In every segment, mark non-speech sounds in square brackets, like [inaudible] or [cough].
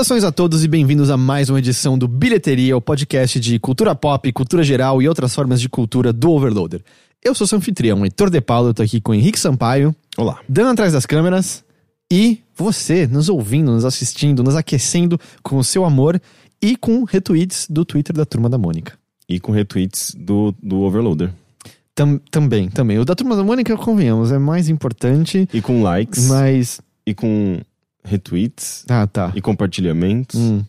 Saudações a todos e bem-vindos a mais uma edição do Bilheteria, o podcast de cultura pop, cultura geral e outras formas de cultura do Overloader. Eu sou seu anfitrião, Heitor De Paulo, eu tô aqui com o Henrique Sampaio, Olá. Dan atrás das câmeras e você nos ouvindo, nos assistindo, nos aquecendo com o seu amor e com retweets do Twitter da Turma da Mônica. E com retweets do, do Overloader. Tam- também, também. O da Turma da Mônica, convenhamos, é mais importante, E com likes. mas... E com retweets. Ah, tá. E compartilhamentos. Hum.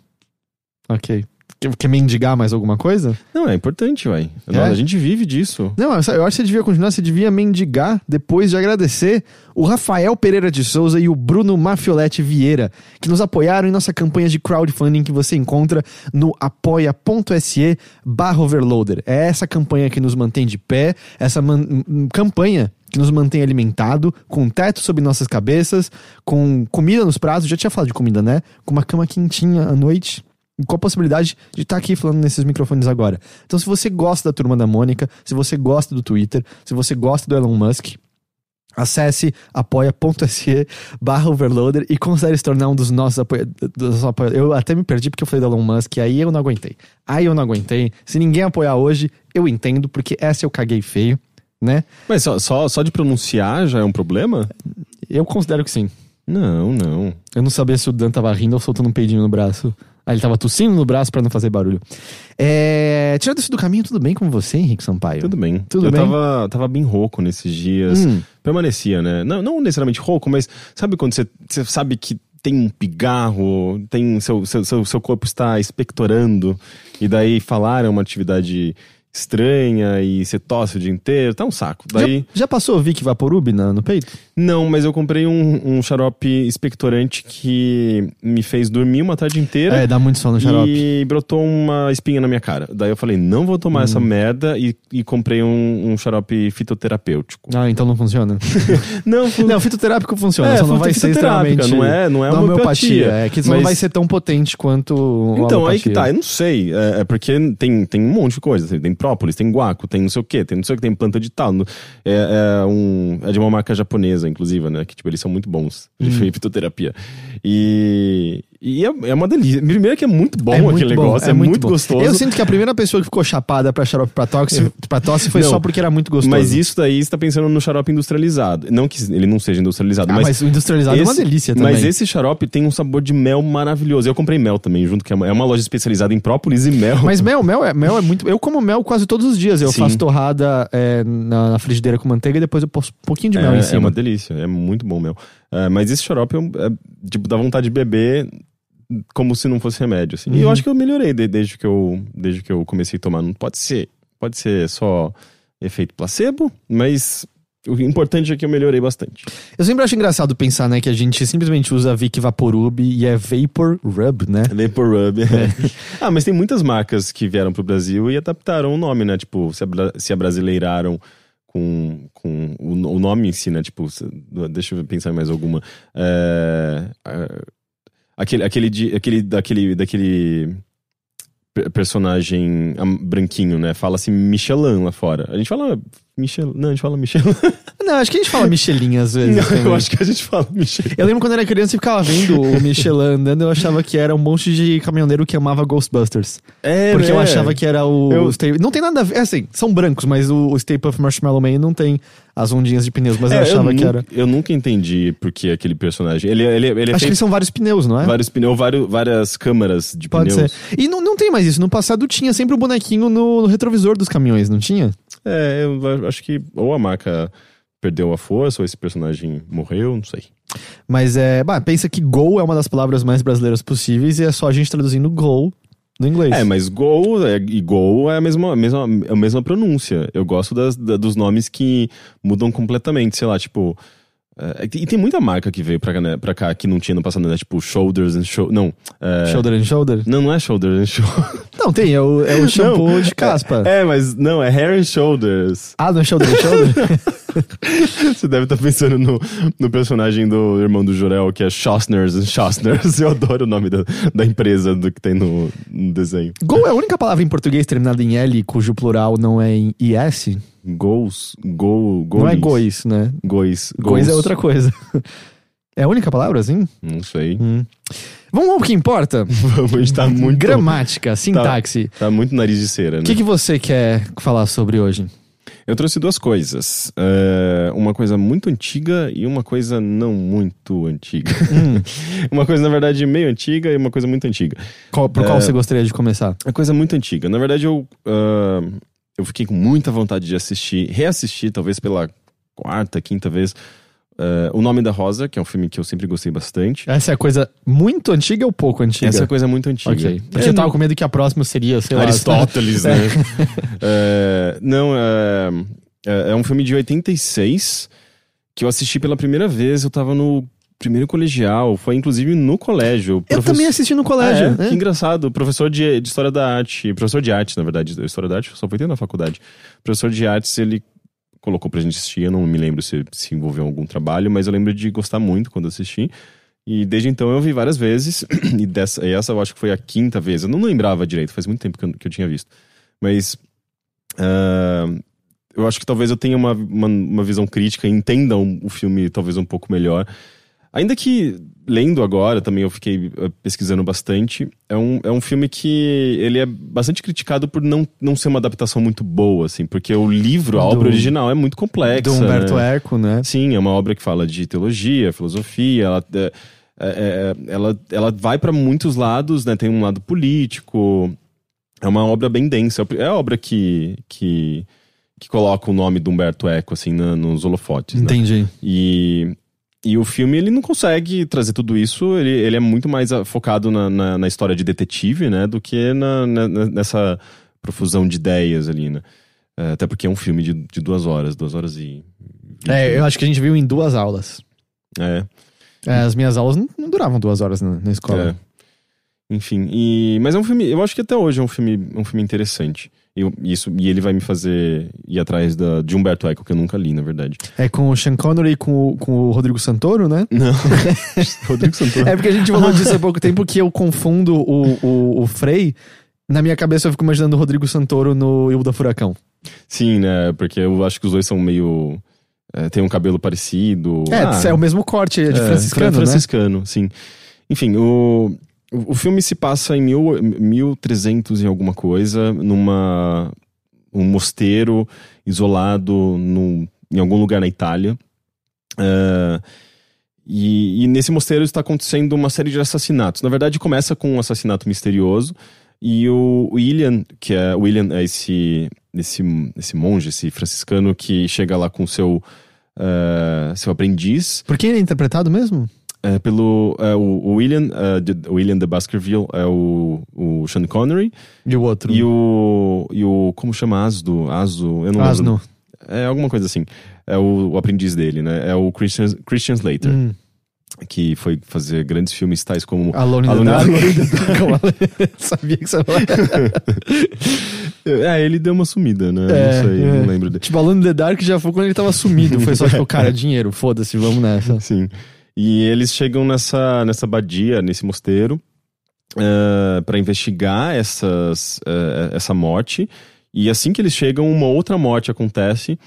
Ok. Quer, quer mendigar mais alguma coisa? Não, é importante, vai. É? A gente vive disso. Não, eu acho que você devia continuar, você devia mendigar depois de agradecer o Rafael Pereira de Souza e o Bruno Mafioletti Vieira, que nos apoiaram em nossa campanha de crowdfunding que você encontra no apoia.se barra overloader. É essa campanha que nos mantém de pé, essa man- campanha que nos mantém alimentado, com teto sobre nossas cabeças, com comida nos pratos, já tinha falado de comida, né? Com uma cama quentinha à noite, com a possibilidade de estar aqui falando nesses microfones agora. Então, se você gosta da Turma da Mônica, se você gosta do Twitter, se você gosta do Elon Musk, acesse apoia.se barra overloader e considere se tornar um dos nossos apoiadores. Eu até me perdi porque eu falei do Elon Musk, aí eu não aguentei. Aí eu não aguentei. Se ninguém apoiar hoje, eu entendo, porque essa eu caguei feio, né? Mas só, só, só de pronunciar já é um problema? Eu considero que sim. Não, não. Eu não sabia se o Dan tava rindo ou soltando um peidinho no braço. Ah, ele tava tossindo no braço pra não fazer barulho. É... Tirando isso do caminho, tudo bem com você, Henrique Sampaio? Tudo bem. Tudo eu bem? Tava, tava bem rouco nesses dias. Hum. Permanecia, né? Não, não necessariamente rouco, mas sabe quando você, você sabe que tem um pigarro, tem seu, seu, seu, seu corpo está expectorando, e daí falar é uma atividade estranha e você tosse o dia inteiro, tá um saco. Daí. Já, já passou Vic Vaporub na- no peito? Não, mas eu comprei um, um xarope expectorante que me fez dormir uma tarde inteira. É, dá muito sono no xarope. E brotou uma espinha na minha cara. Daí eu falei, não vou tomar Hum. essa merda e, e comprei um, um xarope fitoterapêutico. Ah, então não funciona? [laughs] Não, fu- não, fitoterápico funciona, É, só não vai ser extremamente... não é- não é homeopatia, É, que só não mas- vai ser tão potente quanto Então, aí que tá, eu não sei. É, é porque tem, tem um monte de coisa. Tem- Tem própolis, tem guaco, tem não sei o que, tem não sei o que, tem planta de tal. É, é um, é de uma marca japonesa, inclusive, né? Que tipo, eles são muito bons de Hum. fitoterapia. E, e é, é uma delícia. Primeiro que é muito bom É muito aquele bom, negócio, é, muito, bom. gostoso. Eu sinto que a primeira pessoa que ficou chapada pra xarope pra tosse, pra tosse foi Não, só porque era muito gostoso. Mas isso daí você tá pensando no xarope industrializado. Não que ele não seja industrializado, Ah, mas. mas, o industrializado é uma esse- delícia também. Mas esse xarope tem um sabor de mel maravilhoso. Eu comprei mel também, junto, que é uma, é uma loja especializada em própolis e mel. Mas mel, mel é, mel é muito. Eu como mel quase todos os dias. Eu Sim. faço torrada é, na, na frigideira com manteiga e depois eu posto um pouquinho de mel é, em é cima. uma delícia, é muito bom mel. É, mas esse xarope é, é, tipo, dá vontade de beber como se não fosse remédio. Assim. E eu Uhum. acho que eu melhorei de- desde, que eu, desde que eu comecei a tomar. Não pode ser, pode ser só efeito placebo, mas o importante é que eu melhorei bastante. Eu sempre acho engraçado pensar, né, que a gente simplesmente usa Vic Vaporub e é Vapor Rub, né? Vapor Rub. [laughs] ah, mas tem muitas marcas que vieram pro Brasil e adaptaram o nome, né? Tipo, se, abra- se abrasileiraram com, com o, o nome em si, né? Tipo, deixa eu pensar em mais alguma. É, é, aquele, aquele, aquele, daquele, daquele pe- personagem branquinho, né? Fala-se Michelin lá fora. A gente fala Michelin. Não, a gente fala Michelin. [laughs] Não, acho que a gente fala Michelin às vezes. Não, também. eu acho que a gente fala Michelin. Eu lembro quando eu era criança e ficava vendo o Michelin andando, eu achava que era um monte de caminhoneiro que amava Ghostbusters. É, Porque eu né? achava que era o. Eu- Não tem nada a ver. É assim, são brancos, mas o, o Stay Puft Marshmallow Man não tem as ondinhas de pneus, mas eu É, achava nu- que era. Eu nunca entendi porque aquele personagem. Ele, ele, ele é Acho que são vários pneus, não é? vários pneus, vários, várias câmaras de Pode pneus. ser. E não, não tem mais isso. No passado tinha sempre o bonequinho no, no retrovisor dos caminhões, não tinha? É, eu acho que ou a marca perdeu a força, ou esse personagem morreu, não sei. Mas é. Bah, pensa que Gol é uma das palavras mais brasileiras possíveis e é só a gente traduzindo Gol inglês. É, mas Gol é, e Gol é a mesma, a mesma, a mesma pronúncia. Eu gosto das, da- dos nomes que mudam completamente, sei lá, tipo. É, e tem muita marca que veio pra cá, né, pra cá que não tinha no passado, né? Tipo, Shoulders and Show. Não. é, Shoulder and shoulder? Não, não é Shoulders and Show. [laughs] Não, tem, é o, é o shampoo Não, de caspa. É, mas não, é Hair and Shoulders. Ah, não é shoulder and shoulder? [laughs] Você deve estar pensando no, no personagem do irmão do Jorel, que é Schossners and Schossners. Eu adoro o nome da, da empresa do que tem no, no desenho. Gol é a única palavra em português terminada em L cujo plural não é em IS? Gols, gol, gois. Não é gois, né? Gois. Gois é outra coisa. [laughs] É a única palavra, assim? Não sei. Hum. Vamos ao que importa? [laughs] Vamos, a gente tá muito. Gramática, sintaxe. Tá muito nariz de cera, né? O que, que você quer falar sobre hoje? Eu trouxe duas coisas. É, uma coisa muito antiga e uma coisa não muito antiga. Hum. [laughs] uma coisa, na verdade, meio antiga e uma coisa muito antiga. Qual- por qual você gostaria de começar? Uma coisa muito antiga. Na verdade, eu, ah, eu fiquei com muita vontade de assistir, reassistir, talvez pela quarta, quinta vez, ah, O Nome da Rosa, que é um filme que eu sempre gostei bastante. Essa é a coisa muito antiga ou pouco antiga? Essa é coisa muito antiga. Ok. Porque É, eu tava com medo que a próxima seria, sei lá... Aristóteles, [laughs] né? É, não, é, é, é um filme de 86 que eu assisti pela primeira vez. Eu tava no primeiro colegial, foi inclusive no colégio. Eu também assisti no colégio. Ah, é? né? Que engraçado. Professor de, de História da Arte, professor de arte, na verdade, História da Arte, só fui ter na faculdade. Professor de artes, ele colocou pra gente assistir, eu não me lembro se se envolveu em algum trabalho, mas eu lembro de gostar muito quando assisti. E desde então eu vi várias vezes, [clears throat] e, dessa, e essa eu acho que foi a quinta vez. Eu não lembrava direito, faz muito tempo que eu, que eu tinha visto. Mas ah, eu acho que talvez eu tenha uma, uma, uma visão crítica e entenda um- o filme talvez um pouco melhor. Ainda que, lendo agora, também eu fiquei eh, pesquisando bastante, é um, é um filme que ele é bastante criticado por não, não ser uma adaptação muito boa, assim, porque o livro, a Do- obra original é muito complexa. Do Humberto né? Eco, né? Sim, é uma obra que fala de teologia, filosofia, ela, é, é, é, ela, ela vai para muitos lados, né? Tem um lado político, é uma obra bem densa. É a obra que, que, que coloca o nome do Humberto Eco, assim, na- nos holofotes, né? Entendi. E, e o filme, ele não consegue trazer tudo isso, ele, ele é muito mais ah, focado na, na, na história de detetive, né, do que na, na- nessa profusão de ideias ali, né. É, Até porque é um filme de, de duas horas, duas horas e... É, eu acho que a gente viu em duas aulas. É, É, as minhas aulas não, não duravam duas horas na, na escola. é. Enfim, e, mas é um filme, eu acho que até hoje é um filme, um filme interessante. E, eu- isso, e ele vai me fazer ir atrás da, de Humberto Eco, que eu nunca li, na verdade. É, com o Sean Connery e com, o- com o Rodrigo Santoro, né? Não. [laughs] Rodrigo Santoro. É porque a gente falou disso há pouco tempo que eu confundo o, o, o Frei. Na minha cabeça eu fico imaginando o Rodrigo Santoro no Ilda Furacão. Sim, né? Porque eu acho que os dois são meio. É, tem um cabelo parecido. É, Ah, é o mesmo corte, é de é, franciscano, fran- né? franciscano, sim. Enfim, o, o filme se passa em mil, 1300 e alguma coisa, numa um mosteiro isolado num, em algum lugar na Itália. Ah, e, e nesse mosteiro está acontecendo uma série de assassinatos. Na verdade, começa com um assassinato misterioso. E o William, que é William é esse, esse, esse monge, esse franciscano que chega lá com seu, ah, seu aprendiz. Por quem ele é interpretado mesmo? É, pelo é, o, William, de- William de Baskerville é o, o Sean Connery E o outro? e o e o como chama Asdo, Aso, eu não Asno. lembro. É alguma coisa assim. É o, o aprendiz dele, né? É o Christian Christian Slater, Hum, que foi fazer grandes filmes tais como Alone in Alone Dark. in the [laughs] Como ela- [laughs] Sabia que você ia falar. [laughs] É, ele deu uma sumida, né? É, não sei, é. não lembro dele. Tipo, Alone in the Dark já foi quando ele tava sumido. Foi só tipo, cara, dinheiro, foda-se, vamos nessa. Sim. E eles chegam nessa, nessa abadia, nesse mosteiro, para investigar essas, eh, essa morte. E assim que eles chegam, uma outra morte acontece.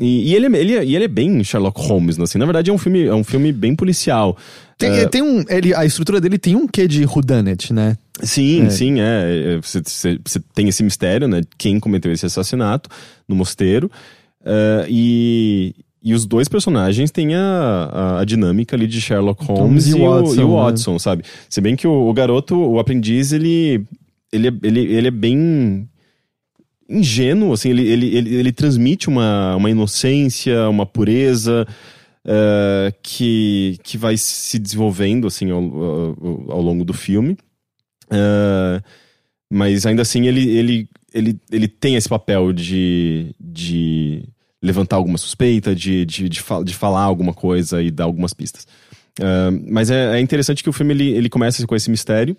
E, e ele, é- ele, é- e ele é bem Sherlock Holmes, assim. Na verdade, é um filme, é um filme bem policial. Tem, É. tem um. Ele, a estrutura dele tem um quê de whodunit, né? Sim, É. sim, é. Você, tem esse mistério, né? Quem cometeu esse assassinato no mosteiro. Eh, e, e os dois personagens têm a, a, a dinâmica ali de Sherlock Holmes Holmes e, o, Watson, e o né? Watson, sabe? Se bem que o, o garoto, o aprendiz, ele, ele, é- ele, ele é bem ingênuo, assim, ele, ele, ele, ele transmite uma, uma inocência, uma pureza eh, que, que vai se desenvolvendo, assim, ao, ao, ao longo do filme. Eh, mas ainda assim ele, ele, ele, ele tem esse papel de, de levantar alguma suspeita, de, de, de, de falar alguma coisa e dar algumas pistas. Eh, mas é, é interessante que o filme ele, ele começa com esse mistério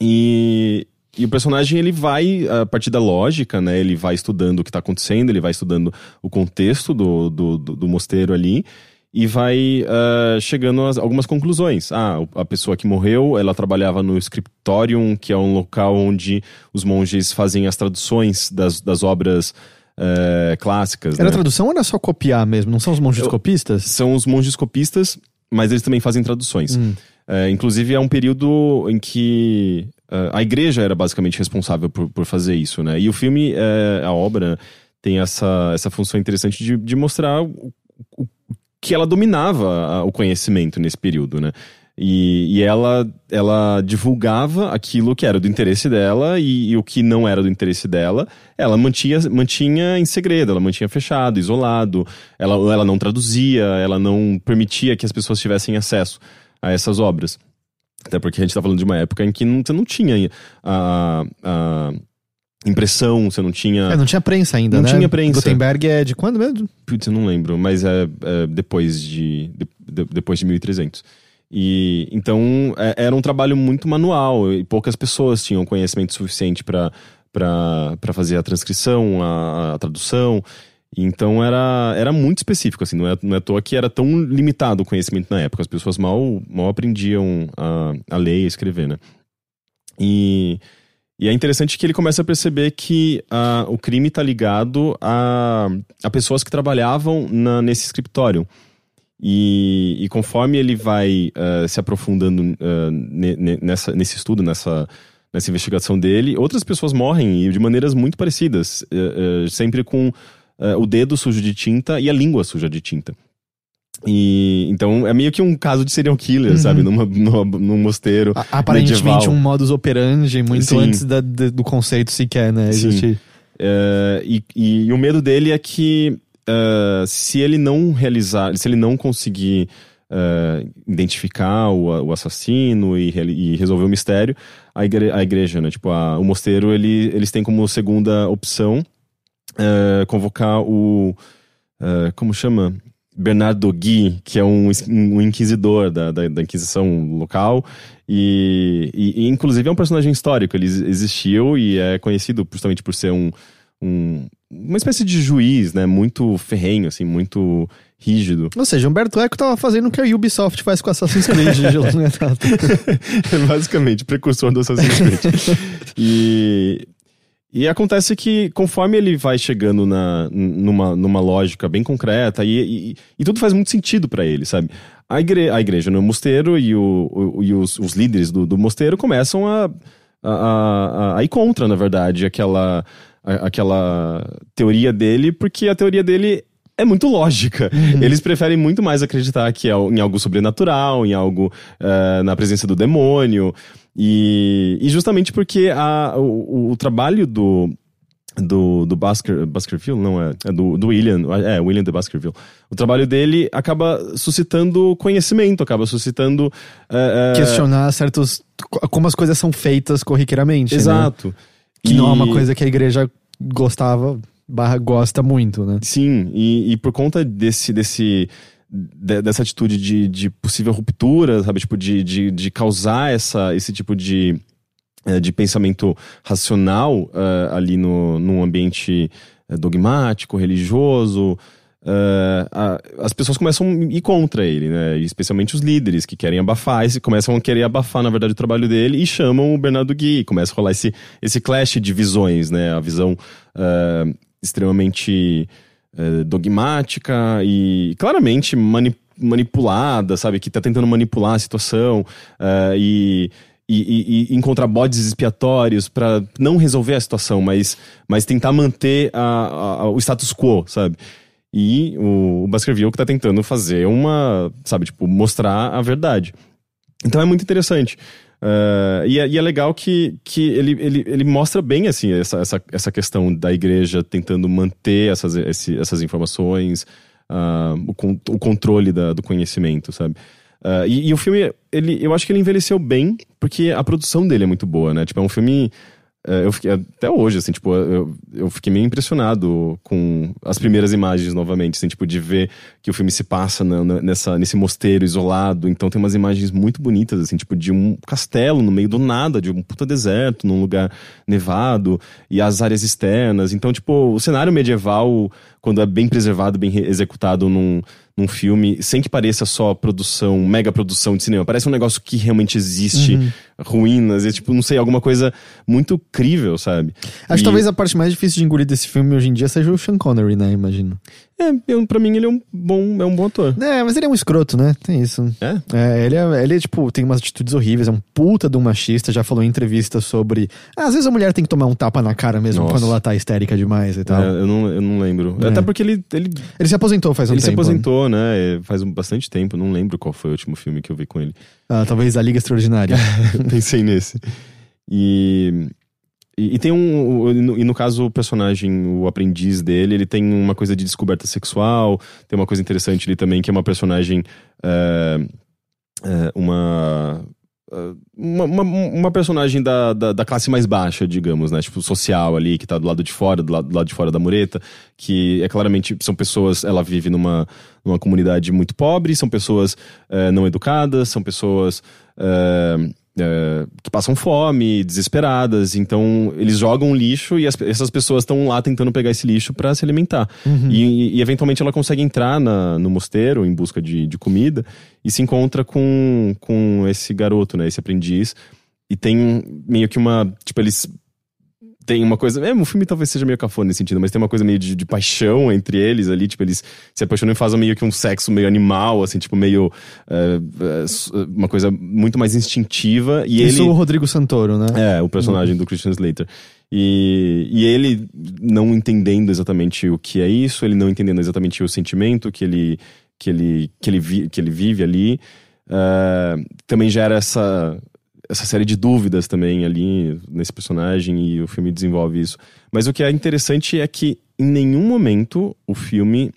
e, e o personagem ele vai a partir da lógica, né? Ele vai estudando o que está acontecendo, ele vai estudando o contexto do, do, do, do mosteiro ali e vai ah, chegando a algumas conclusões. Ah, a pessoa que morreu, ela trabalhava no Scriptorium, que é um local onde os monges fazem as traduções das, das obras eh, clássicas. Era né? tradução ou era só copiar mesmo? Não são os monges Eu- copistas? São os monges copistas mas eles também fazem traduções. É, inclusive, é um período em que uh, a igreja era basicamente responsável por, por fazer isso, né? E o filme, é, a obra, tem essa, essa função interessante de, de mostrar o, o, que ela dominava o conhecimento nesse período, né? E, e, ela, ela divulgava aquilo que era do interesse dela e, e, o que não era do interesse dela, ela mantinha, mantinha em segredo, ela mantinha fechado, isolado, ela, ela não traduzia, ela não permitia que as pessoas tivessem acesso a essas obras. Até porque a gente está falando de uma época em que não, você não tinha a, a impressão, você não tinha. É, não tinha prensa ainda, não né? Não tinha prensa. Gutenberg é de quando mesmo? Putz, eu não lembro, mas é, é depois de, de, depois de 1300. E então é, era um trabalho muito manual e poucas pessoas tinham conhecimento suficiente para para fazer a transcrição, a, a, tradução. Então era, era muito específico, assim, não é, não é à toa que era tão limitado o conhecimento na época. As pessoas mal, mal aprendiam a, a ler e escrever, né? E, e é interessante que ele começa a perceber que o crime está ligado a, a pessoas que trabalhavam na, nesse escritório. E, e conforme ele vai uh, se aprofundando uh, nessa, nesse estudo, nessa, nessa investigação dele, outras pessoas morrem e de maneiras muito parecidas, uh, sempre com o dedo sujo de tinta e a língua suja de tinta. E então é meio que um caso de serial killer, uhum. sabe? Numa, numa, num mosteiro. A, aparentemente medieval. um modus operandi muito Sim. antes da, do conceito sequer, né? Existir. E, e, e, o medo dele é que uh, se ele não realizar, se ele não conseguir uh, identificar o, o assassino e, e, resolver o mistério, a, igre, a igreja, né, tipo, a, o mosteiro, ele, eles têm como segunda opção uh, convocar o. como chama? Bernardo Gui, que é um, um inquisidor da, da, da, Inquisição local, e, e, e, inclusive é um personagem histórico. Ele existiu e é conhecido justamente por ser um, um, uma espécie de juiz, né? Muito ferrenho, assim, muito rígido. Ou seja, Humberto Eco tava fazendo o que a Ubisoft faz com Assassin's Creed. [laughs] é [laughs] basicamente, precursor do Assassin's Creed. e, e acontece que conforme ele vai chegando na, numa, numa lógica bem concreta, e, e, e tudo faz muito sentido para ele, sabe? A, igre, a igreja no mosteiro e, o, o e os, os líderes do, do mosteiro começam a, a, a, a ir contra, na verdade, aquela aquela teoria dele, porque a teoria dele é muito lógica. Uhum. Eles preferem muito mais acreditar que é em algo sobrenatural, em algo uh, na presença do demônio. E, e justamente porque a, o, o, trabalho do. Do, do Basker, Baskerville, não é, é do, do William, é, William de Baskerville. O trabalho dele acaba suscitando conhecimento, acaba suscitando. Uh, Questionar certos. como as coisas são feitas corriqueiramente. Né? Exato. Né? Que e... não é uma coisa que a igreja gostava, barra gosta muito, né? Sim, e, e por conta desse, desse de, dessa atitude de, de possível ruptura, sabe? Tipo, de, de, de causar essa, esse tipo de, eh, de pensamento racional uh, ali no, num ambiente eh, dogmático, religioso, Uh, a, as pessoas começam a ir contra ele, né? Especialmente os líderes que querem abafar, e começam a querer abafar, na verdade, o trabalho dele e chamam o Bernardo Gui. Começa a rolar esse, esse clash de visões, né? A visão uh, extremamente uh, dogmática e claramente mani manipulada, sabe? Que tá tentando manipular a situação e. E, e, e, encontrar bodes expiatórios para não resolver a situação, mas, mas tentar manter a, a, o status quo, sabe? E o, o Baskerville que tá tentando fazer uma, sabe, tipo, mostrar a verdade. Então é muito interessante. Uh, e, é, e, é, legal que, que ele, ele, ele mostra bem assim essa, essa, essa questão da igreja tentando manter essas, esse, essas informações, uh, o, o controle da, do conhecimento, sabe? Uh, e, e, o filme, ele, eu acho que ele envelheceu bem, porque a produção dele é muito boa, né? Tipo, é um filme eu fiquei, até hoje, assim, tipo, eu, eu fiquei meio impressionado com as primeiras imagens novamente, assim, tipo, de ver que o filme se passa na, na, nessa, nesse mosteiro isolado, então tem umas imagens muito bonitas, assim, tipo, de um castelo no meio do nada, de um puta deserto, num lugar nevado, e as áreas externas, então, tipo, o cenário medieval, quando é bem preservado, bem executado num, num filme sem que pareça só produção, mega produção de cinema. Parece um negócio que realmente existe, Uhum. ruínas, e tipo, não sei, alguma coisa muito crível, sabe? Acho que E- talvez a parte mais difícil de engolir desse filme hoje em dia seja o Sean Connery, né? Imagino. É, eu, pra mim ele é um bom, é um bom ator. É, mas ele é um escroto, né? Tem isso. É? É, ele é, ele é, tipo, tem umas atitudes horríveis, é um puta de um machista, já falou em entrevista sobre. Ah, às vezes a mulher tem que tomar um tapa na cara mesmo Nossa. quando ela tá histérica demais e tal. É, eu, não, eu não lembro. É. Até porque ele, ele, Ele se aposentou faz um ele se tempo. aposentou, né? é, Faz um- bastante tempo. Não lembro qual foi o último filme que eu vi com ele. Ah, talvez a Liga Extraordinária. [laughs] Pensei nesse. E, e, tem um. E no, caso, o personagem, o aprendiz dele, ele tem uma coisa de descoberta sexual. Tem uma coisa interessante ali também, que é uma personagem. é, é, uma. é, Uma, uma, uma personagem da, da, da classe mais baixa, digamos, né? Tipo, social ali, que tá do lado de fora, do lado, do lado de fora da mureta, que é claramente são pessoas. Ela vive numa, numa comunidade muito pobre, são pessoas não educadas, são pessoas. É, que passam fome, desesperadas, então eles jogam lixo e as- essas pessoas estão lá tentando pegar esse lixo para se alimentar. E, e, eventualmente ela consegue entrar na- no mosteiro em busca de, de comida e se encontra com, com esse garoto, né, esse aprendiz, e tem meio que uma. Tipo, eles. Tem uma coisa. É, o filme talvez seja meio cafona nesse sentido, mas tem uma coisa meio de, de paixão entre eles ali. Tipo, eles se apaixonam e fazem meio que um sexo meio animal, assim, tipo, meio. é, s- uma coisa muito mais instintiva. E Isso ele. o Rodrigo Santoro, né? É, o personagem do Christian Slater. E, e ele não entendendo exatamente o que é isso, ele não entendendo exatamente o sentimento que ele, que ele, que ele, vi, que ele vive ali, ah, também gera essa, essa série de dúvidas também ali nesse personagem e o filme desenvolve isso. Mas o que é interessante é que em nenhum momento o filme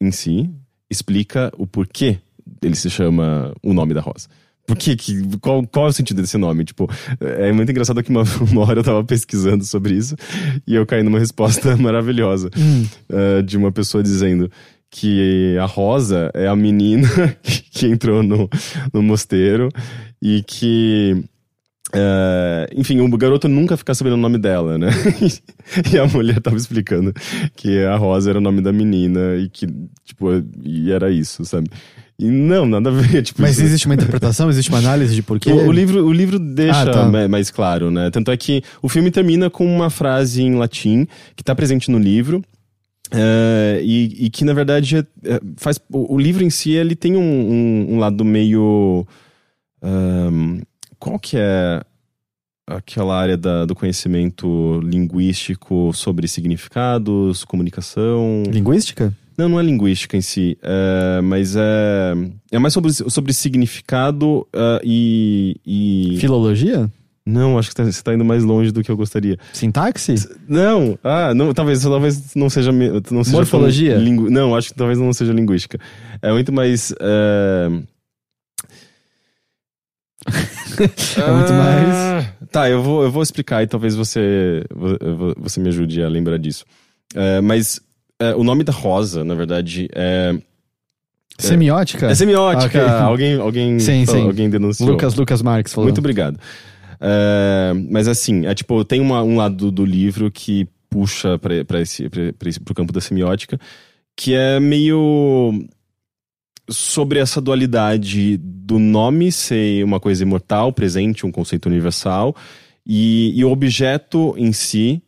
em si explica o porquê ele se chama O Nome da Rosa. Por que, que qual, qual é o sentido desse nome? Tipo, é muito engraçado que uma, [laughs] uma hora eu tava pesquisando sobre isso e eu caí numa resposta [laughs] maravilhosa eh, de uma pessoa dizendo que a Rosa é a menina [laughs] que entrou no, no mosteiro e que é, enfim, o garoto nunca fica sabendo o nome dela, né? [laughs] e a mulher tava explicando que a Rosa era o nome da menina e que, tipo, e era isso, sabe? E não, nada a ver. [laughs] Tipo, Mas isso- existe uma interpretação, existe uma análise de porquê? o, o livro, o livro deixa Ah, tá. ma- mais claro, né? Tanto é que o filme termina com uma frase em latim que tá presente no livro. é, e, e que na verdade é- é, faz o, o livro em si ele tem um, um- um lado meio ahn, qual que é aquela área da- do conhecimento linguístico sobre significados comunicação Linguística? não, não é linguística em si, é, mas é, é mais sobre, sobre significado ah, e, e- Filologia? Não, acho que tá- você está indo mais longe do que eu gostaria. Sintaxe? Não, ah, não, talvez, talvez não seja. Não seja Morfologia? lingu- não, acho que talvez não seja linguística. É muito mais. É, [laughs] [laughs] É muito mais. Ah, Tá, eu vou, eu vou explicar e talvez você, vo- você me ajude a lembrar disso. É, mas é, o nome da rosa, na verdade, é. Semiótica? É semiótica. Ok. Alguém, alguém, [laughs] Sim, sim. alguém denunciou. Lucas, Lucas Marques falou. Muito obrigado. É, mas assim, é tipo, tem uma- um lado do, livro que puxa pra esse, pra, pra esse, pro campo da semiótica, que é meio sobre essa dualidade do nome ser uma coisa imortal, presente, um conceito universal, e, e o objeto em si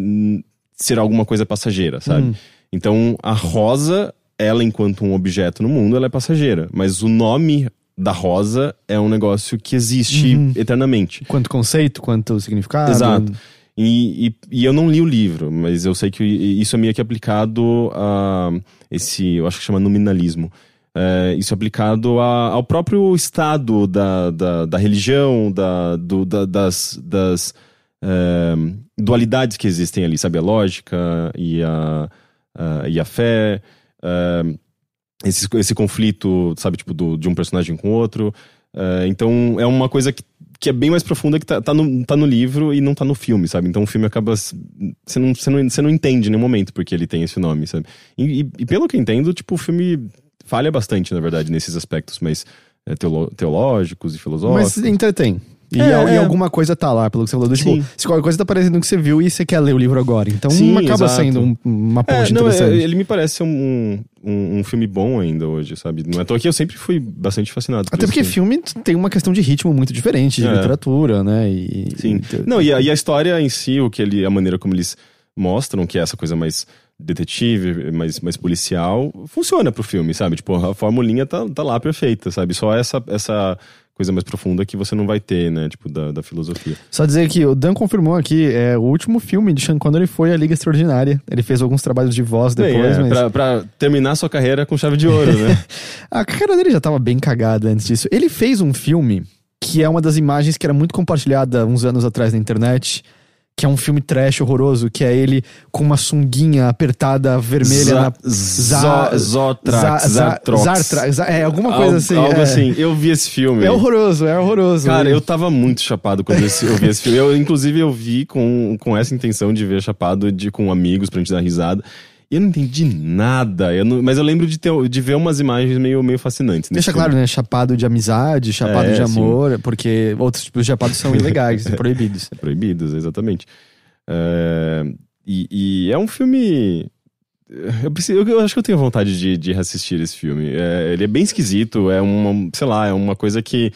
n- ser alguma coisa passageira, sabe? Hum. Então, a rosa, ela enquanto um objeto no mundo, ela é passageira. Mas o nome da rosa é um negócio que existe Uhum. eternamente. Quanto conceito, quanto significado. Exato. E, e, e eu não li o livro, mas eu sei que isso é meio que aplicado a esse, eu acho que chama nominalismo. É, isso é aplicado a- ao próprio estado da, da, da religião, da, do- da- das, das é, dualidades que existem ali, sabe? A lógica e a, a- e a fé. é, esse, esse conflito, sabe, tipo, do, de um personagem com o outro. É, então, é uma coisa que, que é bem mais profunda que tá, tá, no, tá no livro e não tá no filme, sabe? Então o filme acaba. Você não, não, não entende em nenhum momento porque ele tem esse nome, sabe? E, e- e pelo que eu entendo, tipo, o filme falha bastante, na verdade, nesses aspectos mais é, teológicos e filosóficos. Mas entretém. E, É, e é. alguma coisa tá lá, pelo que você falou. do Tipo, Sim. se qualquer coisa tá parecendo que você viu e você quer ler o livro agora. Então Sim, acaba exato. sendo um- uma É, ponte não, é, interessante. ele me parece um, um, um filme bom ainda hoje, sabe? Não é à toa que eu sempre fui bastante fascinado por Até porque filme. filme tem uma questão de ritmo muito diferente, de literatura, né? E, Sim. e- Não, e a, e a história em si, o que ele, a maneira como eles mostram, que é essa coisa mais detetive, mais, mais policial, funciona pro filme, sabe? Tipo, a formulinha tá, tá lá perfeita, sabe? Só essa, essa coisa mais profunda que você não vai ter, né? Tipo, da, da filosofia. Só dizer que o Dan confirmou aqui, é o último filme de Sean Connery foi a Liga Extraordinária. Ele fez alguns trabalhos de voz Bem, depois, é, mas... pra, pra terminar sua carreira com chave de ouro, né? [laughs] A carreira dele já tava bem cagada antes disso. Ele fez um filme que é uma das imagens que era muito compartilhada uns anos atrás na internet, que é um filme trash horroroso, que é ele com uma sunguinha apertada vermelha na... Za- Zotrax, Za- Za- Zartrox. Zartra- Za- É, alguma coisa Algo- assim. Algo é. assim. Eu vi esse filme. É horroroso, é horroroso. Cara, eu tava muito chapado quando eu vi esse filme. Eu, inclusive, eu vi com, com essa intenção de ver chapado de, com amigos pra gente dar risada. Eu não entendi nada. Eu não- mas eu lembro de, ter, de ver umas imagens meio, meio fascinantes. Deixa filme. claro, né? Chapado de amizade, chapado É, de sim. amor, porque outros tipos de chapados são ilegais, [laughs] proibidos. É proibidos, exatamente. É, e, e é um filme. Eu, preciso- eu- eu acho que eu tenho vontade de, de reassistir esse filme. É, ele é bem esquisito, é uma, sei lá, é uma coisa que.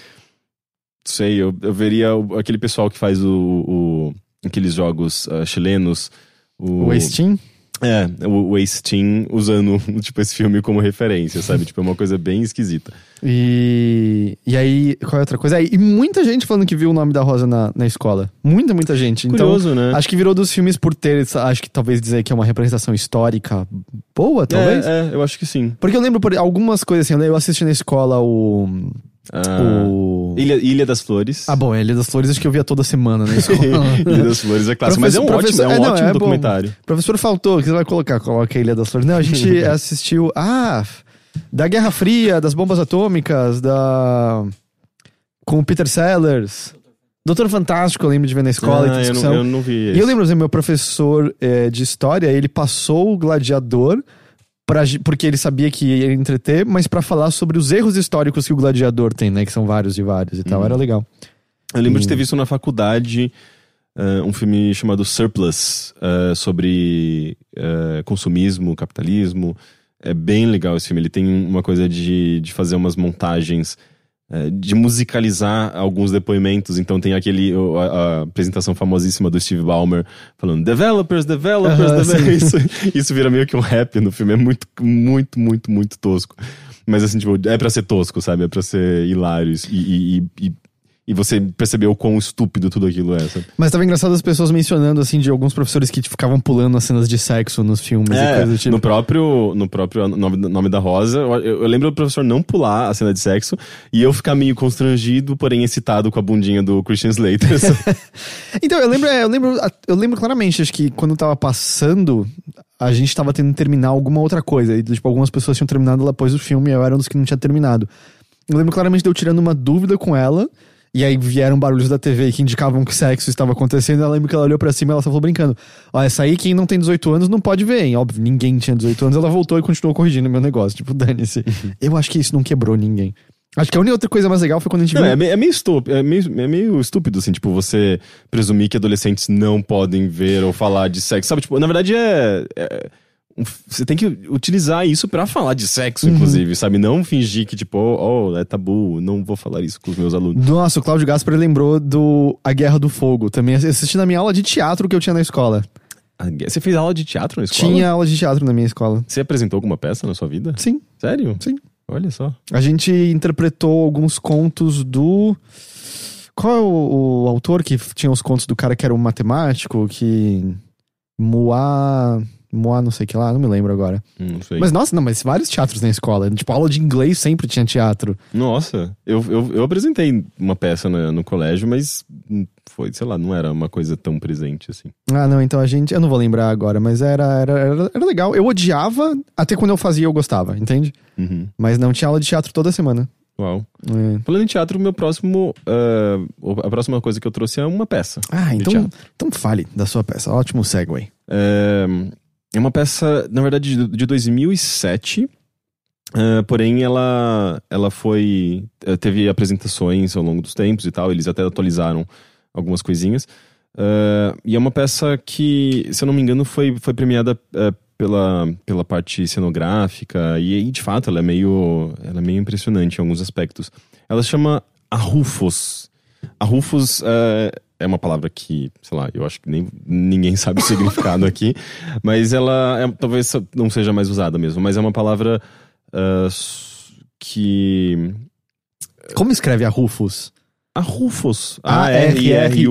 Sei, eu, eu veria aquele pessoal que faz o, o- aqueles jogos ah, chilenos. O, O Steam? É, o, o Ace Team usando [laughs] tipo, esse filme como referência, sabe? tipo, é uma coisa bem esquisita. E, e aí, qual é a outra coisa? E muita gente falando que viu o nome da Rosa na, na escola. Muita, muita gente. Então, Curioso, né? acho que virou dos filmes por ter, acho que talvez dizer que é uma representação histórica boa, talvez. É, é, eu acho que sim. Porque eu lembro por algumas coisas assim, eu assisti na escola o. Ah, o... Ilha, Ilha das Flores. Ah, bom, Ilha das Flores acho que eu via toda semana [laughs] na escola. Ilha das Flores é clássico, mas é um ótimo, é um é, não, ótimo é bom. documentário. Professor faltou, o que você vai colocar? Coloca a Ilha das Flores. Não, a gente [laughs] assistiu. Ah, da Guerra Fria, das bombas atômicas, da. Com o Peter Sellers. Doutor Fantástico, eu lembro de ver na escola Ah, eu, não, eu não vi E eu lembro, assim, meu professor eh, de história, ele passou o gladiador pra, porque ele sabia que ia entreter, mas pra falar sobre os erros históricos que o gladiador tem, né? Que são vários e vários e tal. Uhum. Era legal. Eu lembro de ter visto na faculdade ah, um filme chamado Surplus, ah, sobre ah, consumismo, capitalismo. É bem legal esse filme. Ele tem uma coisa de, de fazer umas montagens, de musicalizar alguns depoimentos. Então tem aquele a, a apresentação famosíssima do Steve Ballmer falando developers, developers, developers. [laughs] Isso, isso vira meio que um rap no filme. É muito, muito, muito, muito tosco. Mas assim, tipo, é pra ser tosco, sabe? É pra ser hilário. E, e, e, e- e você percebeu o quão estúpido tudo aquilo é, sabe? Mas tava engraçado as pessoas mencionando, assim, de alguns professores que ficavam pulando as cenas de sexo nos filmes e É, coisa do tipo. no próprio, no próprio nome, nome da Rosa, eu, eu lembro do professor não pular a cena de sexo e eu ficar meio constrangido, porém excitado com a bundinha do Christian Slater. [laughs] Então, eu lembro, é, eu lembro, eu lembro claramente, acho que quando tava passando, a gente tava tendo que terminar alguma outra coisa. E, tipo, algumas pessoas tinham terminado lá depois do filme e eu era um dos que não tinha terminado. Eu lembro claramente de eu tirando uma dúvida com ela. E aí vieram barulhos da TV que indicavam que sexo estava acontecendo. Eu lembro que ela olhou pra cima e ela só falou brincando: Ó, essa aí, quem não tem 18 anos não pode ver, hein? Óbvio, ninguém tinha 18 anos. Ela voltou e continuou corrigindo meu negócio. Tipo, [laughs] dane-se. eu acho que isso não quebrou ninguém. Acho que a única outra coisa mais legal foi quando a gente Não, viu. é, meio, é, meio estúpido, é, meio, é meio estúpido, assim, tipo, você presumir que adolescentes não podem ver ou falar de sexo. Sabe, tipo, na verdade é. é- você tem que utilizar isso pra falar de sexo, Uhum. inclusive, sabe? Não fingir que, tipo, oh, oh, é tabu, não vou falar isso com os meus alunos. Nossa, o Cláudio Gaspar lembrou do A Guerra do Fogo. Também assisti na minha aula de teatro que eu tinha na escola. Você fez aula de teatro na escola? Tinha aula de teatro na minha escola. Você apresentou alguma peça na sua vida? Sim, Sério? sim. Olha só. A gente interpretou alguns contos do. Qual é o, o autor que tinha os contos do cara que era um matemático? Que. Moá. Moá, não sei o que lá, não me lembro agora. Hum, Não sei. Mas nossa, não, mas vários teatros na escola. Tipo, aula de inglês sempre tinha teatro. Nossa, eu, eu, eu apresentei uma peça no, no colégio, mas hum, foi, sei lá, não era uma coisa tão presente assim. Ah, não, então a gente. Eu não vou lembrar agora, mas era, era, era, era legal. Eu odiava, até quando eu fazia eu gostava, entende? Uhum. Mas não tinha aula de teatro toda semana. Uau. É. Falando em teatro, meu próximo. ah, a próxima coisa que eu trouxe é uma peça. Ah, então, então fale da sua peça. Ótimo segue. É, é uma peça, na verdade, de, de 2007. Uh, porém, ela, ela foi. eh, Teve apresentações ao longo dos tempos e tal, eles até atualizaram algumas coisinhas. Uh, e é uma peça que, se eu não me engano, foi, foi premiada eh, pela, pela parte cenográfica, e, e, de fato ela é, meio, ela é meio impressionante em alguns aspectos. Ela se chama Arrufos. Arrufos eh, é uma palavra que, sei lá, eu acho que nem ninguém [laughs] sabe o significado aqui, mas ela é- talvez não seja mais usada mesmo, mas é uma palavra s- que. Como escreve a Rufus? Arrufos.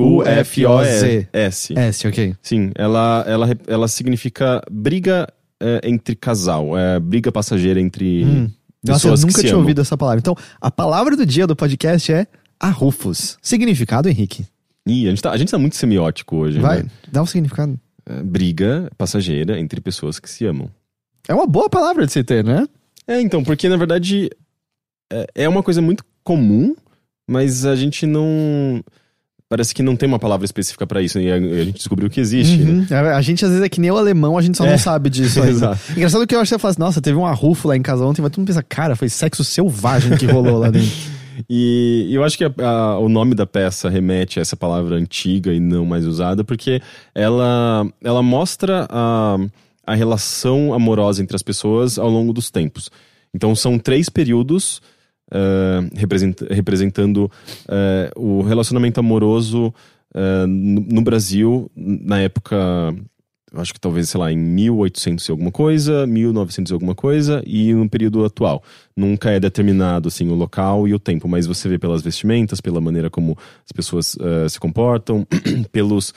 A-R-R-U-F-O-Z. S. S, ok. Sim, ela, ela, ela significa briga eh, entre casal, é briga passageira entre Hum. Nossa, eu nunca tinha amam. ouvido essa palavra. Então, a palavra do dia do podcast é Arrufus. Significado, Henrique? Ih, a gente, tá, a gente tá muito semiótico hoje, Vai, né? dá um significado. É, briga passageira entre pessoas que se amam. É uma boa palavra de se ter, né? É, então, porque na verdade é, é uma coisa muito comum, mas a gente não. Parece que não tem uma palavra específica pra isso, e a, a gente descobriu que existe. né? Uhum. A a gente às vezes é que nem o alemão, a gente só É. não sabe disso. [laughs] Exato. Engraçado que eu acho que você fala assim, nossa, teve um arrufo lá em casa ontem, mas todo mundo pensa, cara, foi sexo selvagem que rolou lá dentro. [laughs] E eu acho que a- a- o nome da peça remete a essa palavra antiga e não mais usada, porque ela, ela mostra a, a relação amorosa entre as pessoas ao longo dos tempos. Então são três períodos eh, represent- representando eh, o relacionamento amoroso eh, no, no Brasil na época. Acho que talvez, sei lá, em 1800 e alguma coisa, 1900 e alguma coisa, e no período atual nunca é determinado assim o local e o tempo, mas você vê pelas vestimentas, pela maneira como as pessoas eh, se comportam, [clears throat] pelos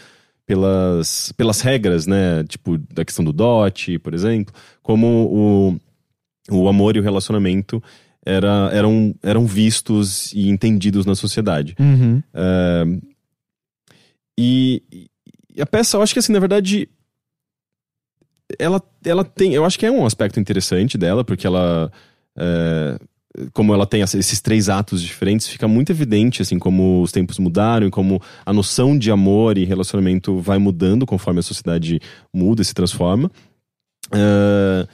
pelas pelas regras, né, tipo da questão do dote, por exemplo, como o, o amor e o relacionamento era, eram eram vistos e entendidos na sociedade. Uhum. Eh, e, e a peça, eu acho que assim, na verdade, ela, ela tem. Eu acho que é um aspecto interessante dela, porque ela. é, como ela tem esses três atos diferentes, fica muito evidente assim como os tempos mudaram e como a noção de amor e relacionamento vai mudando conforme a sociedade muda e se transforma. É,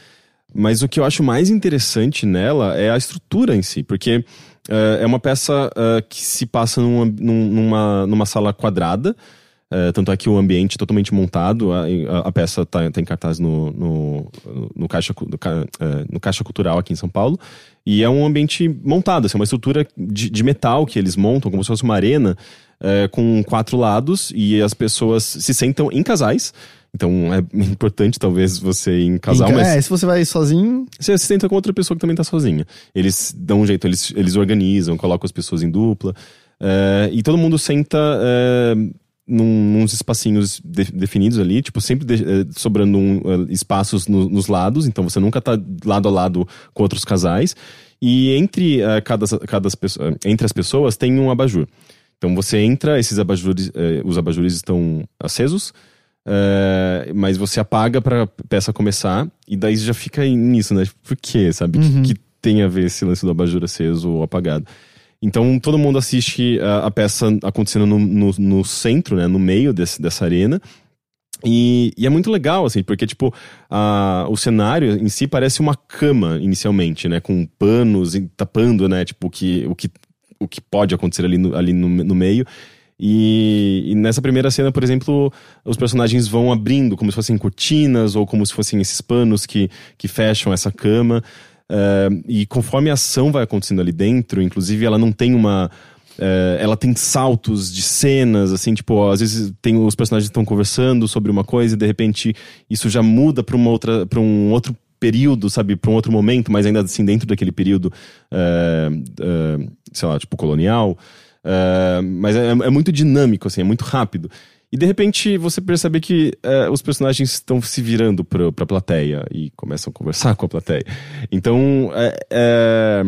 mas o que eu acho mais interessante nela é a estrutura em si, porque é, é uma peça é, que se passa numa, num- numa, numa sala quadrada. É, tanto é que o ambiente é totalmente montado, a, a- a peça está em cartaz no, no, no, caixa, Cu- no, Ca- no Caixa Cultural aqui em São Paulo. E é um ambiente montado, assim, uma estrutura de, de metal que eles montam, como se fosse uma arena, é, com quatro lados, e as pessoas se sentam em casais. Então é [laughs] importante, talvez, você ir em casal, Em mas É, se você vai sozinho, você se senta com outra pessoa que também tá sozinha. Eles dão um jeito, eles, eles organizam, colocam as pessoas em dupla. e todo mundo senta num, nos espacinhos de- definidos ali, tipo, sempre de- é, sobrando um, é, espaços no- nos lados, então você nunca tá lado a lado com outros casais. E entre, é, cada, cada entre as pessoas tem um abajur. Então você entra, esses abajures, é, os abajures estão acesos, mas você apaga pra peça começar, e daí já fica nisso, né? Por quê, sabe? Uhum. que, que tem a ver esse lance do abajur aceso ou apagado? Então todo mundo assiste a, a peça acontecendo no, no, no centro, né? No meio desse, dessa arena. E, e é muito legal, assim, porque, tipo, a, o cenário em si parece uma cama inicialmente, né? Com panos tapando, né? Tipo, o que, o que, o que pode acontecer ali no, ali no, no meio. E, e nessa primeira cena, por exemplo, os personagens vão abrindo como se fossem cortinas ou como se fossem esses panos que, que fecham essa cama. Eh, e conforme a ação vai acontecendo ali dentro, inclusive ela não tem uma. eh, ela tem saltos de cenas, assim, tipo, às vezes tem os personagens estão conversando sobre uma coisa e de repente isso já muda para uma outra, para um outro período, sabe, para um outro momento, mas ainda assim dentro daquele período, eh, sei lá, tipo colonial. Eh, mas é, é muito dinâmico, assim, é muito rápido. E de repente você percebe que eh, os personagens estão se virando pra, pra plateia e começam a conversar [laughs] com a plateia. Então, é, é,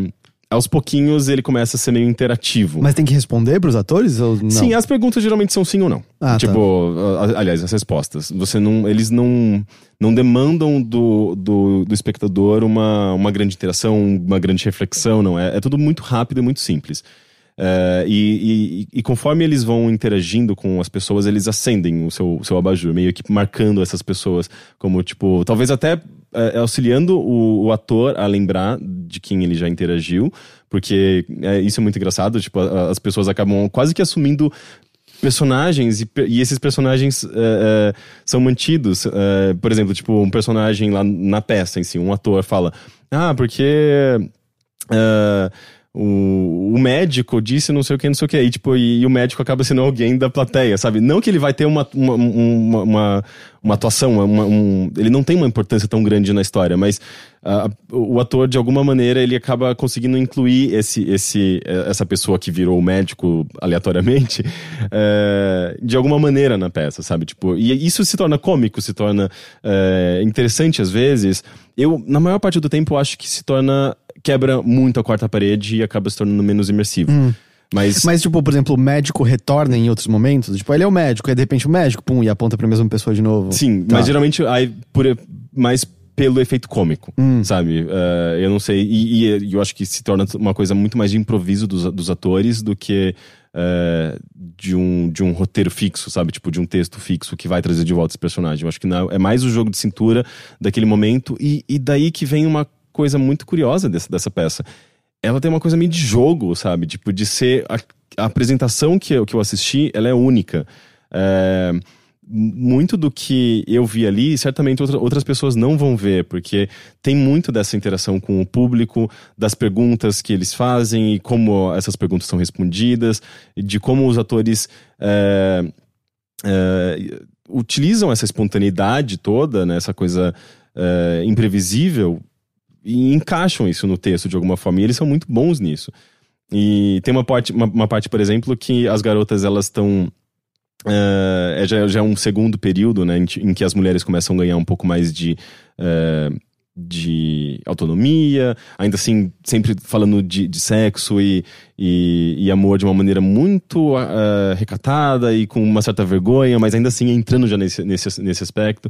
aos pouquinhos ele começa a ser meio interativo. mas tem que responder pros atores ou não? Sim, as perguntas geralmente são sim ou não. Ah, tipo, a- aliás, as respostas. Você não, eles não, não demandam do, do, do espectador uma, uma grande interação, uma grande reflexão, não. É, é tudo muito rápido e muito simples. É, e, e- e conforme eles vão interagindo com as pessoas, eles acendem o seu, o seu abajur, meio que marcando essas pessoas como, tipo, talvez até é, auxiliando o, o, ator a lembrar de quem ele já interagiu, porque é, isso é muito engraçado, tipo, a, as pessoas acabam quase que assumindo personagens e, e esses personagens uh, uh, são mantidos. Uh, por exemplo, tipo, um personagem lá na peça em si, um ator fala: Ah, porque o, o médico disse não sei o que, não sei o que. E, tipo, e, e, o médico acaba sendo alguém da plateia, sabe? Não que ele vai ter uma, uma, uma, uma, uma atuação, uma, um, ele não tem uma importância tão grande na história, mas uh, o ator, de alguma maneira, ele acaba conseguindo incluir esse, esse, eh, essa pessoa que virou o médico aleatoriamente, uh, [laughs] de alguma maneira na peça, sabe? Tipo, e isso se torna cômico, se torna uh, interessante às vezes. Eu, na maior parte do tempo, acho que se torna quebra muito a quarta parede e acaba se tornando menos imersivo. Hum. Mas... Mas, tipo, por exemplo, o médico retorna em outros momentos? Tipo, ele é o médico, aí de repente o médico, pum, e aponta pra mesma pessoa de novo. Sim, tá. mas geralmente aí, por, mais pelo efeito cômico, hum. sabe? Uh, eu não sei. E, e, eu acho que se torna uma coisa muito mais de improviso dos, dos atores do que uh, de, um, de um roteiro fixo, sabe? Tipo, de um texto fixo que vai trazer de volta esse personagem. Eu acho que não, é mais o jogo de cintura daquele momento e, e daí que vem uma coisa muito curiosa dessa, dessa peça. Ela tem uma coisa meio de jogo, sabe? Tipo, de ser. A, a apresentação que eu, que eu assisti, ela é única. É, muito do que eu vi ali, certamente outra, outras pessoas não vão ver, porque tem muito dessa interação com o público, das perguntas que eles fazem e como essas perguntas são respondidas, de como os atores. É, é, utilizam essa espontaneidade toda, né, essa coisa é, imprevisível e encaixam isso no texto de alguma forma. E eles são muito bons nisso. E tem uma parte, uma, uma parte por exemplo, que as garotas elas estão. Uh, é, já, já é um segundo período, né, em, em, que as mulheres começam a ganhar um pouco mais de. Uh, de autonomia, ainda assim, sempre falando de, de sexo e, e, e, amor de uma maneira muito uh, recatada e com uma certa vergonha, mas ainda assim entrando já nesse, nesse, nesse aspecto.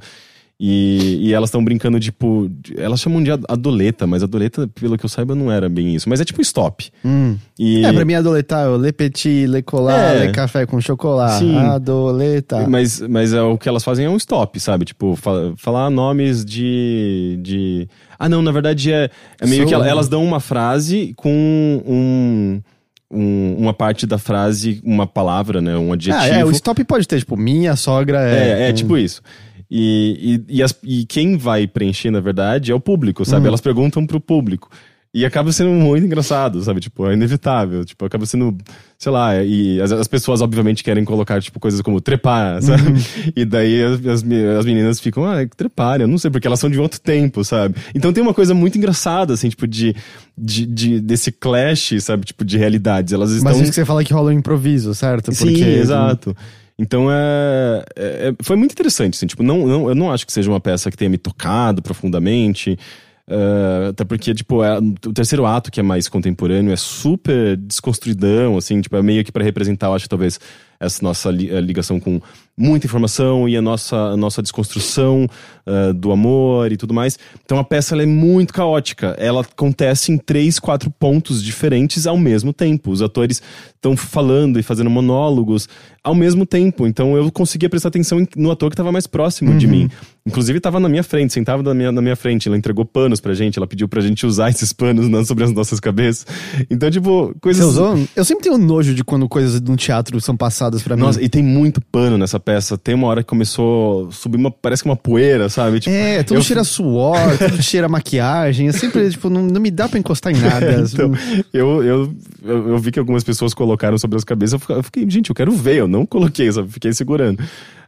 E, e elas estão brincando, tipo. Elas chamam de adoleta, mas adoleta, pelo que eu saiba, não era bem isso. Mas é tipo stop. Hum. E... É, pra mim, adoletar é o le petit, le colar, é. le café com chocolate. Sim. Adoleta. Mas, mas é, o que elas fazem é um stop, sabe? Tipo, fal falar nomes de. de... Ah, não, na verdade é, é meio que elas dão uma frase com um. Um, uma parte da frase, uma palavra, né? Um adjetivo. Ah, é, o stop pode ter, tipo, minha sogra é. É, é um... tipo isso. E, e, e, as, e, quem vai preencher, na verdade, é o público, sabe? Uhum. Elas perguntam pro público. E acaba sendo muito engraçado, sabe? Tipo, é inevitável. Tipo, acaba sendo, sei lá, e as, as pessoas obviamente querem colocar, tipo, coisas como trepar, sabe? Uhum. E daí as, as, as, meninas ficam, ah, trepar, eu não sei, porque elas são de outro tempo, sabe? Então tem uma coisa muito engraçada, assim, tipo, de, de, de desse clash, sabe? Tipo, de realidades. Elas estão... Mas isso que você fala que rola um improviso, certo? Porque... Sim, exato. Então é, é, é, foi muito interessante, assim, tipo, não, não, eu não acho que seja uma peça que tenha me tocado profundamente. Uh, até porque, tipo, é, o terceiro ato, que é mais contemporâneo, é super desconstruidão, assim, tipo, é meio que para representar, eu acho, talvez, essa nossa li ligação com muita informação e a nossa, a nossa desconstrução uh, do amor e tudo mais. Então a peça é muito caótica. Ela acontece em três, quatro pontos diferentes ao mesmo tempo. Os atores estão falando e fazendo monólogos ao mesmo tempo. Então eu conseguia prestar atenção no ator que estava mais próximo uhum. de mim. Inclusive estava na minha frente, sentava na minha, na minha frente. Ela entregou panos pra gente, ela pediu pra gente usar [laughs] esses panos não, sobre as nossas cabeças. Então, tipo, coisas. Você usou? Eu sempre tenho nojo de quando coisas de um teatro são passadas para mim. Nossa, e tem muito pano nessa peça. Tem uma hora que começou a subir uma. Parece que uma poeira, sabe? Tipo, é, tudo eu... cheira suor, [laughs] tudo cheira maquiagem. Eu sempre, tipo, não, não me dá pra encostar em nada. então, eu, eu, eu, eu, vi que algumas pessoas colocaram sobre as cabeças. Eu fiquei, gente, eu quero ver. Eu não coloquei, sabe? Fiquei segurando.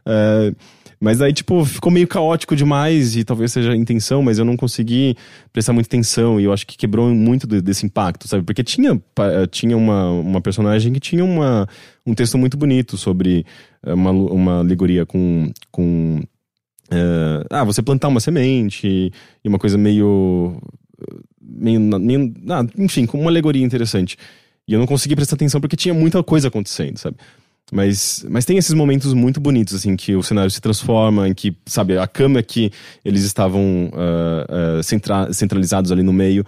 Uh, mas aí, tipo, ficou meio caótico demais e talvez seja a intenção, mas eu não consegui prestar muita atenção e eu acho que quebrou muito desse impacto, sabe? Porque tinha, tinha uma, uma personagem que tinha uma, um texto muito bonito sobre eh, uma, uma alegoria com. com uh, ah, você plantar uma semente e uma coisa meio. meio, meio ah, enfim, com uma alegoria interessante. E eu não consegui prestar atenção porque tinha muita coisa acontecendo, sabe? Mas, mas tem esses momentos muito bonitos, assim, que o cenário se transforma, em que, sabe, a cama que eles estavam uh, uh, centra centralizados ali no meio,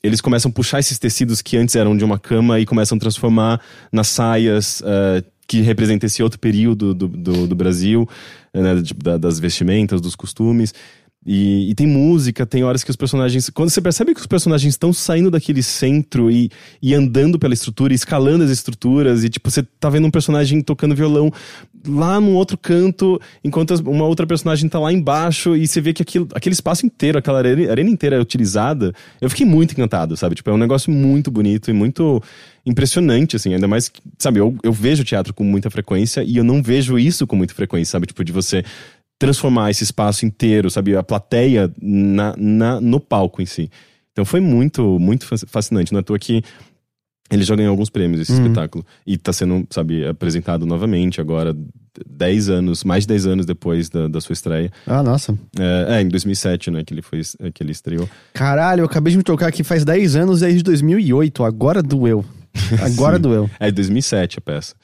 eles começam a puxar esses tecidos que antes eram de uma cama e começam a transformar nas saias uh, que representam esse outro período do, do, do Brasil, né, das vestimentas, dos costumes. E, e tem música, tem horas que os personagens. Quando você percebe que os personagens estão saindo daquele centro e, e andando pela estrutura, escalando as estruturas, e tipo, você tá vendo um personagem tocando violão lá num outro canto, enquanto uma outra personagem tá lá embaixo, e você vê que aquilo, aquele espaço inteiro, aquela arena, arena inteira é utilizada. Eu fiquei muito encantado, sabe? Tipo, é um negócio muito bonito e muito impressionante, assim. Ainda mais, sabe, eu, eu vejo teatro com muita frequência e eu não vejo isso com muita frequência, sabe? Tipo, de você transformar esse espaço inteiro, sabe, a plateia na, na, no palco em si. Então foi muito, muito fascinante. Não é à toa que ele já ganhou alguns prêmios, esse uhum. espetáculo. E tá sendo, sabe, apresentado novamente agora, 10 anos, mais de 10 anos depois da, da sua estreia. Ah, nossa. É, é, em 2007, né, que ele, foi, que ele estreou. Caralho, eu acabei de me tocar aqui faz 10 anos, desde 2008. Agora doeu. [laughs] Agora doeu. É, 2007 a peça.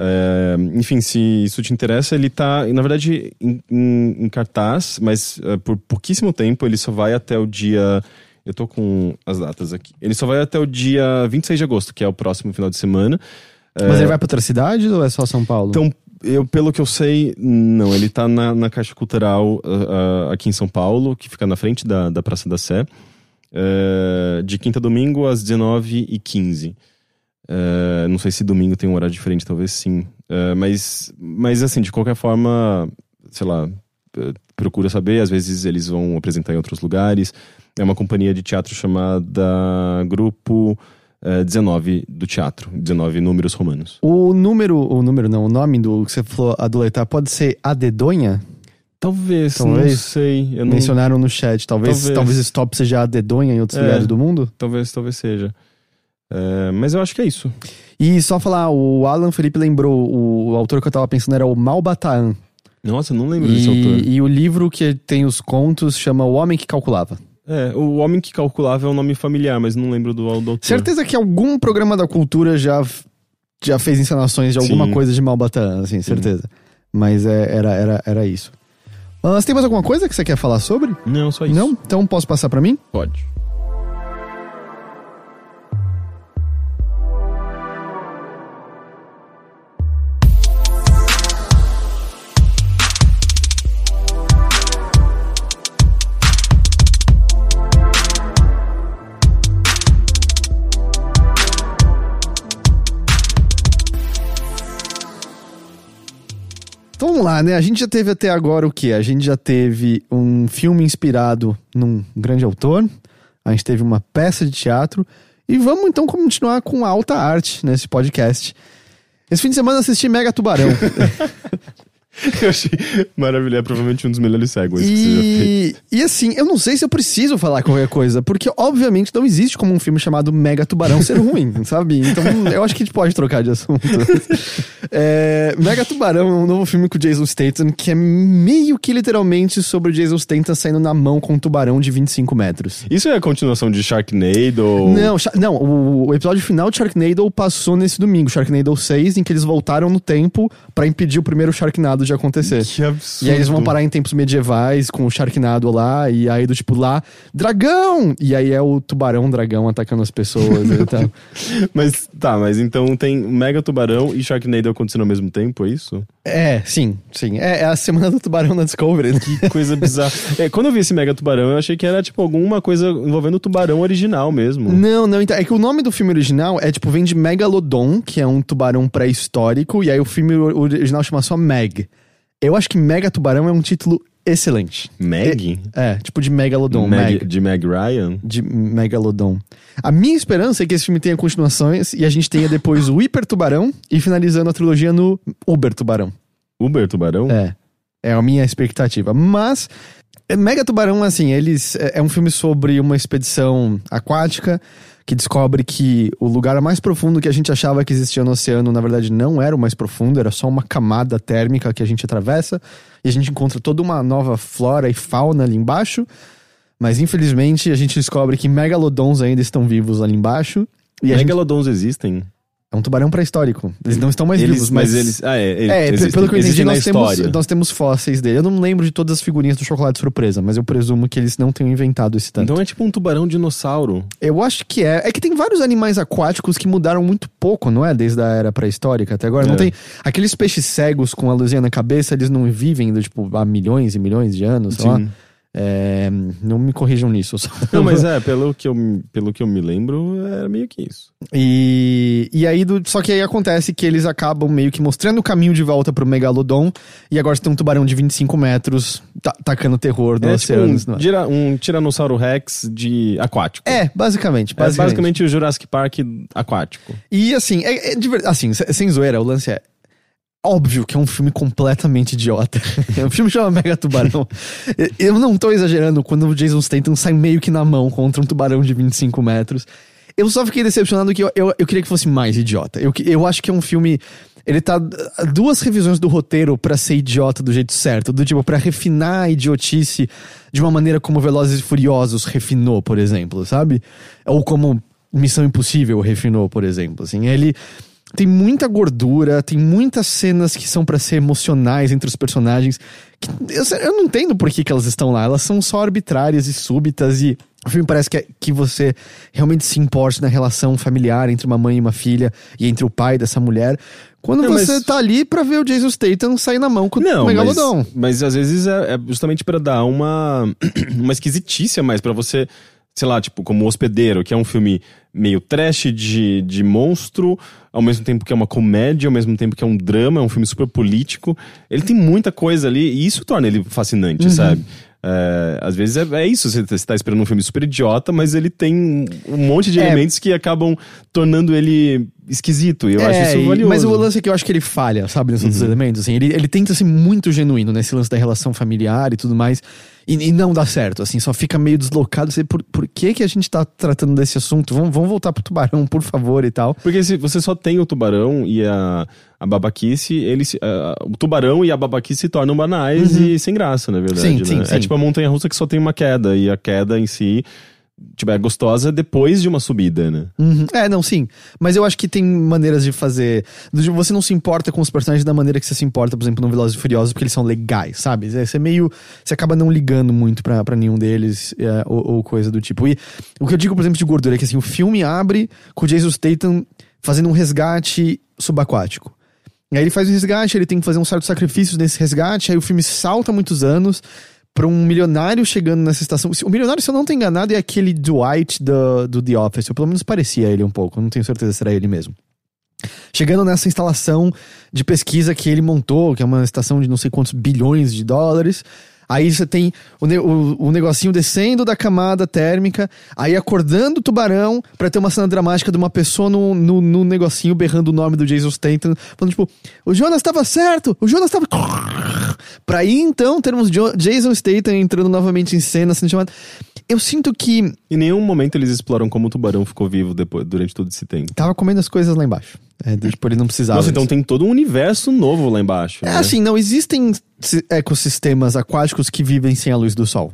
É, enfim, se isso te interessa, ele tá, na verdade, em, em, em cartaz, mas uh, por pouquíssimo tempo, ele só vai até o dia. Eu tô com as datas aqui. Ele só vai até o dia 26 de agosto, que é o próximo final de semana. Mas é, ele vai pra outra cidade ou é só São Paulo? Então, eu, pelo que eu sei, não. Ele tá na, na Caixa Cultural uh, uh, aqui em São Paulo, que fica na frente da, da Praça da Sé, de quinta a domingo às 19h15. Uh, não sei se domingo tem um horário diferente, talvez sim. Uh, mas, mas, assim, de qualquer forma, sei lá, procura saber. Às vezes eles vão apresentar em outros lugares. É uma companhia de teatro chamada Grupo uh, 19 do Teatro, 19 números romanos. O número, o número não, o nome do que você falou, adoletar, pode ser a dedonha? Talvez, talvez, não sei. Eu Mencionaram não... no chat. Talvez, talvez, talvez stop seja a dedonha em outros é, lugares do mundo? Talvez, talvez seja. É, mas eu acho que é isso. E só falar, o Alan Felipe lembrou, o, autor que eu tava pensando era o Malbataan. Nossa, não lembro e, desse autor. E o livro que tem os contos chama O Homem que Calculava. É, o Homem que Calculava é um nome familiar, mas não lembro do, do autor. Certeza que algum programa da cultura já, já fez encenações de alguma Sim. coisa de Malbataan, assim, certeza. Sim. Mas é, era, era, era isso. Você tem mais alguma coisa que você quer falar sobre? Não, só isso. Não? Então posso passar para mim? Pode. Vamos lá, né? A gente já teve até agora o quê? A gente já teve um filme inspirado num grande autor, a gente teve uma peça de teatro, e vamos então continuar com alta arte nesse podcast. Esse fim de semana assisti Mega Tubarão. [laughs] [laughs] Eu achei maravilhoso. É provavelmente um dos melhores segues e... que você já fez. E assim, eu não sei se eu preciso falar qualquer coisa, porque obviamente não existe como um filme chamado Mega Tubarão ser ruim, [laughs] sabe? Então eu acho que a gente pode trocar de assunto. é, Mega Tubarão é um novo filme com o Jason Statham que é meio que literalmente sobre o Jason Statham saindo na mão com um tubarão de 25 metros. Isso é a continuação de Sharknado? Não, não o, o episódio final de Sharknado passou nesse domingo, Sharknado 6, em que eles voltaram no tempo para impedir o primeiro Sharknado de acontecer. Que absurdo. E aí eles vão parar em tempos medievais com o Sharknado lá, e aí do tipo lá, dragão! E aí é o tubarão dragão atacando as pessoas e tal. [laughs] Mas tá, mas então tem Mega Tubarão e Sharknado acontecendo ao mesmo tempo, é isso? É, sim, sim. É, é a semana do tubarão na Discovery. Né? Que coisa bizarra. é, quando eu vi esse Mega Tubarão, eu achei que era tipo alguma coisa envolvendo o tubarão original mesmo. Não, não, então, é que o nome do filme original é tipo, vem de Megalodon, que é um tubarão pré-histórico, e aí o filme original chama só Meg. Eu acho que Mega Tubarão é um título excelente. Meg? É, é tipo de Megalodon. Meg, Meg. De Meg Ryan? De Megalodon. A minha esperança é que esse filme tenha continuações e a gente tenha depois o Hiper Tubarão e finalizando a trilogia no Uber Tubarão. Uber Tubarão? É. É a minha expectativa. Mas Mega Tubarão, assim, eles é, é um filme sobre uma expedição aquática que descobre que o lugar mais profundo que a gente achava que existia no oceano, na verdade, não era o mais profundo, era só uma camada térmica que a gente atravessa, e a gente encontra toda uma nova flora e fauna ali embaixo. Mas infelizmente a gente descobre que megalodons ainda estão vivos ali embaixo. E megalodons gente... existem? É um tubarão pré-histórico. Eles não estão mais eles, vivos, mas... mas eles... Ah, é, eles, é existem, pelo que eu entendi, nós temos, nós temos fósseis dele. Eu não lembro de todas as figurinhas do chocolate surpresa, mas eu presumo que eles não tenham inventado esse tanto. Então é tipo um tubarão dinossauro. Eu acho que é. É que tem vários animais aquáticos que mudaram muito pouco, não é? Desde a era pré-histórica até agora. É. Não tem... Aqueles peixes cegos com a luzinha na cabeça, eles não vivem, tipo, há milhões e milhões de anos, sei Sim. lá. É, não me corrijam nisso. [laughs] Não, mas [laughs] é, pelo que, eu, pelo que eu me lembro, era meio que isso. E, e aí, do, só que aí acontece que eles acabam meio que mostrando o caminho de volta pro Megalodon. E agora você tem um tubarão de 25 metros ta- tacando terror no É oceano. tipo um, dira- um Tiranossauro Rex de aquático. É, basicamente. É basicamente. basicamente o Jurassic Park aquático. E assim, é, é assim, se- sem zoeira, o lance é. Óbvio que é um filme completamente idiota. [laughs] É um filme chama Mega Tubarão. Eu não tô exagerando quando o Jason Statham sai meio que na mão contra um tubarão de 25 metros. Eu só fiquei decepcionado que eu, eu, eu queria que fosse mais idiota. Eu, eu acho que é um filme. Ele tá duas revisões do roteiro pra ser idiota do jeito certo. Do tipo, pra refinar a idiotice de uma maneira como Velozes e Furiosos refinou, por exemplo, sabe? Ou como Missão Impossível refinou, por exemplo. Assim, ele tem muita gordura, tem muitas cenas que são pra ser emocionais entre os personagens. eu, eu não entendo por que, que elas estão lá. Elas são só arbitrárias e súbitas e o filme parece que, é- que você realmente se importe na relação familiar entre uma mãe e uma filha e entre o pai dessa mulher. Quando Não, você mas- tá ali pra ver o Jason Statham sair na mão com Não, o mas, Megalodon. mas às vezes é, é justamente pra dar uma, [clears throat] uma esquisitice a mais, pra você, sei lá, tipo, como Hospedeiro, que é um filme meio trash de, de monstro, ao mesmo tempo que é uma comédia, ao mesmo tempo que é um drama, é um filme super político. Ele tem muita coisa ali e isso torna ele fascinante, Uhum. sabe? É, às vezes é, é isso, você, você tá esperando um filme super idiota, mas ele tem um monte de É. elementos que acabam tornando ele esquisito, e eu acho É, isso valioso. Mas o lance é que eu acho que ele falha, sabe, nesses outros elementos. Assim, ele, ele tenta ser muito genuíno nesse lance da relação familiar e tudo mais. E, e não dá certo, assim, só fica meio deslocado. Assim, por, por que, que a gente tá tratando desse assunto? Vamos, vamos voltar pro tubarão, por favor, e tal. Porque se você só tem o tubarão e a, a babaquice, ele, se- a- o tubarão e a babaquice se tornam banais e sem graça, na verdade. Uhum. Sim, né? sim, É sim. tipo a montanha russa que só tem uma queda, e a queda em si tipo, é gostosa depois de uma subida, né? Uhum. É, não, sim. Mas eu acho que tem maneiras de fazer. tipo, Você não se importa com os personagens da maneira que você se importa, por exemplo, no Velozes e Furiosos, porque eles são legais, sabe? Você é meio. Você acaba não ligando muito pra nenhum deles, é, ou, ou coisa do tipo. E o que eu digo, por exemplo, de gordura é que assim, o filme abre com o Jason Statham fazendo um resgate subaquático. E aí ele faz o resgate, ele tem que fazer um certo sacrifício nesse resgate, aí o filme salta muitos anos pra um milionário chegando nessa estação. O milionário, se eu não tô enganado, é aquele Dwight do, do The Office. Ou pelo menos parecia ele um pouco, eu não tenho certeza se era ele mesmo. Chegando nessa instalação de pesquisa que ele montou, que é uma estação de não sei quantos bilhões de dólares. Aí você tem o, o, o negocinho descendo da camada térmica, aí acordando o tubarão pra ter uma cena dramática de uma pessoa no, no, no negocinho berrando o nome do Jason Statham, falando tipo, o Jonas tava certo, o Jonas tava... [laughs] Pra aí então termos Jo- Jason Statham entrando novamente em cena, sendo chamado... Eu sinto que Em nenhum momento eles exploram como o tubarão ficou vivo depois, durante todo esse tempo. tava comendo as coisas lá embaixo. É, tipo, ele não precisava. Nossa, então tem todo um universo novo lá embaixo. É né? assim, não existem si- ecossistemas aquáticos que vivem sem a luz do sol.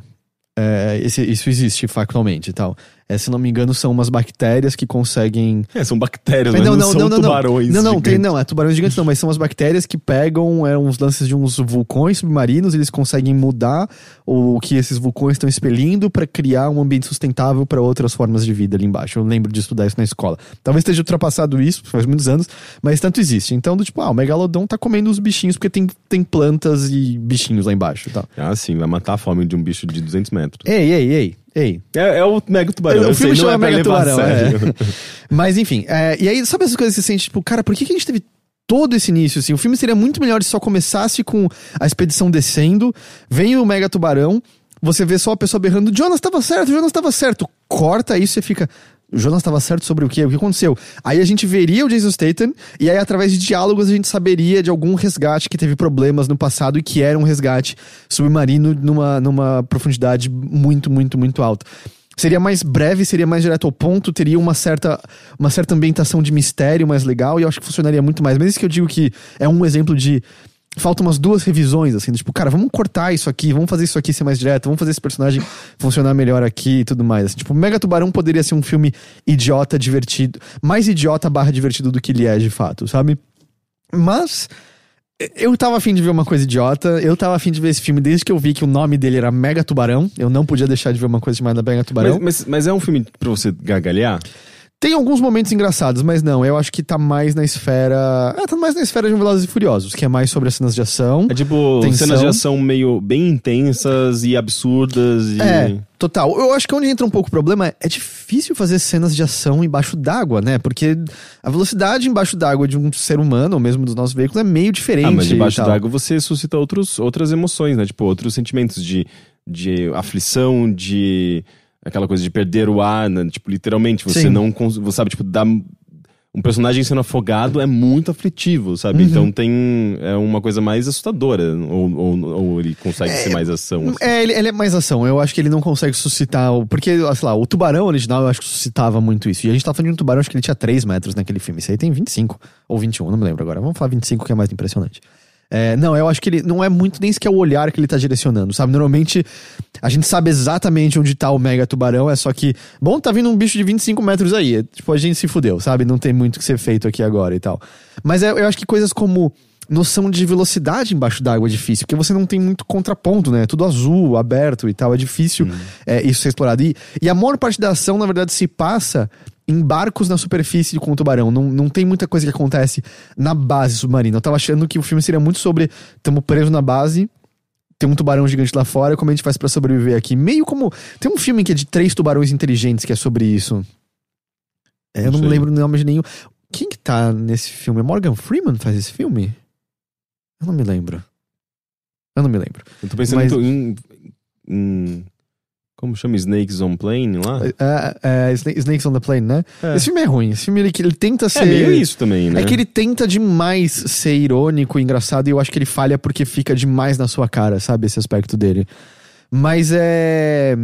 É, esse- isso existe factualmente e tal. É, se não me engano, são umas bactérias que conseguem. É, são bactérias, mas não, são tubarões. Não, não, tem, não, é tubarões gigantes não, mas são as bactérias que pegam é, uns lances de uns vulcões submarinos, eles conseguem mudar o que esses vulcões estão expelindo pra criar um ambiente sustentável pra outras formas de vida ali embaixo. Eu lembro de estudar isso na escola. Talvez esteja ultrapassado isso, faz muitos anos, mas tanto existe. Então, do tipo, ah, o megalodon tá comendo os bichinhos porque tem, tem plantas e bichinhos lá embaixo tal. Ah, sim, vai matar a fome de um bicho de 200 metros. Ei, ei, ei, ei. É, é o Mega Tubarão. O filme sei, chama é Mega Tubarão, é. [laughs] Mas enfim, é, e aí, sabe essas coisas que você sente, tipo, cara, por que, que a gente teve todo esse início, assim? O filme seria muito melhor se só começasse com a expedição descendo, vem o Mega Tubarão, você vê só a pessoa berrando, Jonas tava certo, Jonas tava certo. Corta isso e fica. O Jonas estava certo sobre o quê? O que aconteceu? Aí a gente veria o Jason Statham, e aí através de diálogos a gente saberia de algum resgate que teve problemas no passado e que era um resgate submarino numa, numa profundidade muito, muito, muito alta. Seria mais breve, seria mais direto ao ponto, teria uma certa, uma certa ambientação de mistério mais legal e eu acho que funcionaria muito mais. Mas isso que eu digo que é um exemplo de. Faltam umas duas revisões, assim, tipo, cara, vamos cortar isso aqui, vamos fazer isso aqui ser mais direto, vamos fazer esse personagem [laughs] funcionar melhor aqui e tudo mais. Assim, tipo, Mega Tubarão poderia ser um filme idiota, divertido, mais idiota barra divertido do que ele é de fato, sabe? Mas eu tava afim de ver uma coisa idiota, eu tava afim de ver esse filme desde que eu vi que o nome dele era Mega Tubarão. Eu não podia deixar de ver uma coisa chamada Mega Tubarão. Mas, mas, mas é um filme pra você gargalhar? Tem alguns momentos engraçados, mas não, eu acho que tá mais na esfera. É, tá mais na esfera de um Velozes e Furiosos, que é mais sobre as cenas de ação. É tipo Tensão. cenas de ação meio bem intensas e absurdas e. É, total. Eu acho que onde entra um pouco o problema é, é difícil fazer cenas de ação embaixo d'água, né? Porque a velocidade embaixo d'água de um ser humano, ou mesmo dos nossos veículos, é meio diferente. Ah, mas debaixo d'água você suscita outros, outras emoções, né? Tipo, outros sentimentos de, de aflição, de aquela coisa de perder o ar, né? Tipo, literalmente, você Sim. não cons- você sabe, tipo, dá um personagem sendo afogado é muito aflitivo, sabe? Uhum. Então tem é uma coisa mais assustadora, ou, ou, ou ele consegue ser mais ação. assim. É, ele, ele é mais ação. Eu acho que ele não consegue suscitar. Porque, sei lá, o tubarão original eu acho que suscitava muito isso. E a gente tá falando de um tubarão, acho que ele tinha 3 metros naquele filme. Esse aí tem 25 ou 21, não me lembro agora. Vamos falar 25, que é mais impressionante. É, não, eu acho que ele não é muito nem sequer o olhar que ele tá direcionando, sabe? Normalmente a gente sabe exatamente onde tá o mega tubarão, é só que, bom, tá vindo um bicho de 25 metros aí. É, Tipo, a gente se fudeu, sabe? Não tem muito o que ser feito aqui agora e tal. Mas é- eu acho que coisas como noção de velocidade embaixo d'água é difícil, porque você não tem muito contraponto, né? É Tudo azul, aberto e tal, é difícil é, isso ser explorado. E, e a maior parte da ação, na verdade, se passa em barcos na superfície com o tubarão. Não, não tem muita coisa que acontece na base submarina. Eu tava achando que o filme seria muito sobre estamos presos na base, tem um tubarão gigante lá fora, como a gente faz pra sobreviver aqui. Meio como. Tem um filme que é de três tubarões inteligentes que é sobre isso. É, eu não Não me lembro o nome de nenhum. Quem que tá nesse filme? Morgan Freeman faz esse filme? Eu não me lembro. Eu não me lembro. Eu tô pensando Mas- em, em- Como chama? Snakes on Plane lá? É, é, Sna- Snakes on the Plane, né? É. Esse filme é ruim. Esse filme ele, ele tenta ser. É meio isso também, né? É que ele tenta demais ser irônico e engraçado, e eu acho que ele falha porque fica demais na sua cara, sabe? Esse aspecto dele. Mas é.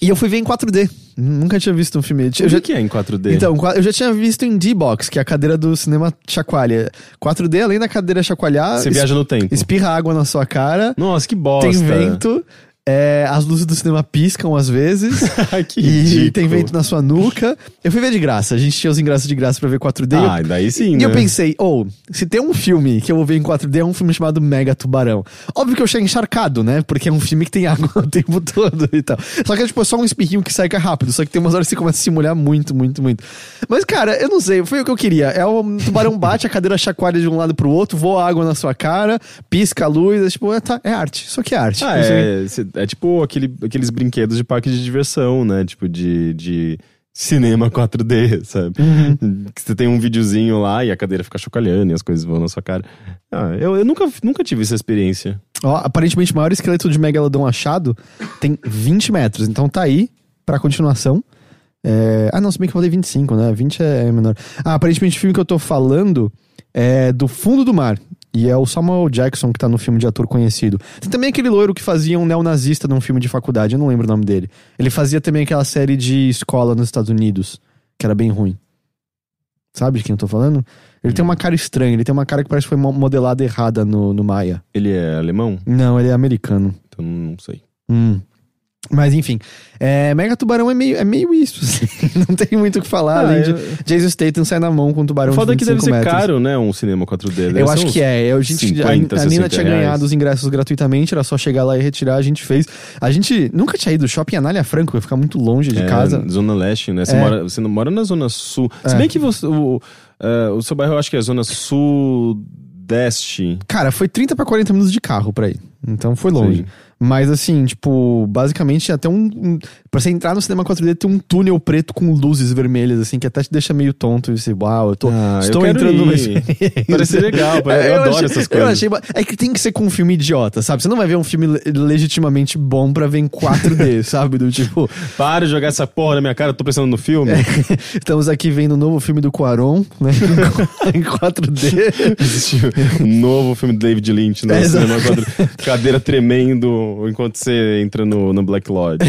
E eu fui ver em 4D. Nunca tinha visto um filme. Eu O já... que é em 4D? Então, eu já tinha visto em D-Box, que é a cadeira do cinema chacoalha. 4D, além da cadeira chacoalhar, Você es- viaja no tempo. espirra água na sua cara, Nossa, que bosta. tem vento, é, as luzes do cinema piscam às vezes. [laughs] que E ridículo. tem vento na sua nuca. Eu fui ver de graça. A gente tinha os ingressos de graça pra ver 4D. Ah, daí sim, E né? eu pensei, ou, se tem um filme que eu vou ver em 4D, é um filme chamado Mega Tubarão. Óbvio que eu achei encharcado, né? Porque é um filme que tem [laughs] água o tempo todo e tal. Só que é tipo, é só um espirrinho que seca rápido. Só que tem umas horas que você começa a se molhar muito, muito, muito. Mas, cara, eu não sei, foi o que eu queria. É o tubarão [laughs] bate, a cadeira chacoalha de um lado pro outro, voa água na sua cara, pisca a luz, é tipo, é, tá, é arte. Isso aqui é arte. Ah, é, é tipo aquele, aqueles brinquedos de parque de diversão, né? Tipo de, de cinema [laughs] 4D, sabe? Uhum. Que você tem um videozinho lá e a cadeira fica chocalhando e as coisas vão na sua cara. Ah, eu, eu nunca, nunca tive essa experiência. Ó, aparentemente o maior esqueleto de Megalodon achado tem 20 metros. Então tá aí pra continuação. É, Ah, não, se bem que eu falei 25, né? 20 é menor. Ah, aparentemente o filme que eu tô falando é do fundo do mar. E é o Samuel Jackson que tá no filme de ator conhecido. Tem também aquele loiro que fazia um neonazista num filme de faculdade, eu não lembro o nome dele. Ele fazia também aquela série de escola nos Estados Unidos, que era bem ruim. Sabe de quem eu tô falando? Ele tem uma cara estranha, ele tem uma cara que parece que foi mo- modelada errada no, no Maia. Ele é alemão? Não, ele é americano. Então não sei. Hum. Mas enfim, é, Mega Tubarão é meio, é meio isso, [laughs] assim. não tem muito o que falar, Ah, além de Jason Statham sai na mão com um tubarão O foda é de que deve 25 ser metros. caro, né? Um cinema 4D. Deve Eu acho que é. Eu, a, gente, 50, a, a Nina 60 tinha reais. ganhado os ingressos gratuitamente, era só chegar lá e retirar, a gente fez. A gente nunca tinha ido shopping Anália Franco, ia ficar muito longe de É, casa. Zona Leste, né? Você, É. mora, você não mora na Zona Sul. Se É. bem que você, o, é, o seu bairro eu acho que é Zona Sudeste. Cara, foi 30 pra 40 minutos de carro pra ir. Então foi longe. Sim. Mas assim, tipo, basicamente até um, um. Pra você entrar no cinema 4D tem um túnel preto com luzes vermelhas, assim, que até te deixa meio tonto. E você, uau, eu tô. Ah, eu estou quero entrando numa. Parece legal, [laughs] pare- eu adoro achei- essas Eu coisas. achei. É que tem que ser com um filme idiota, sabe? Você não vai ver um filme le- legitimamente bom pra ver em 4D, [laughs] sabe? Do tipo, Para de jogar essa porra na minha cara, eu tô pensando no filme. [laughs] estamos aqui vendo o novo filme do Quaron, né? em 4D. Assistiu um novo filme do David Lynch no É, exato. cinema 4D. Cadeira tremendo enquanto você entra no, no Black Lodge.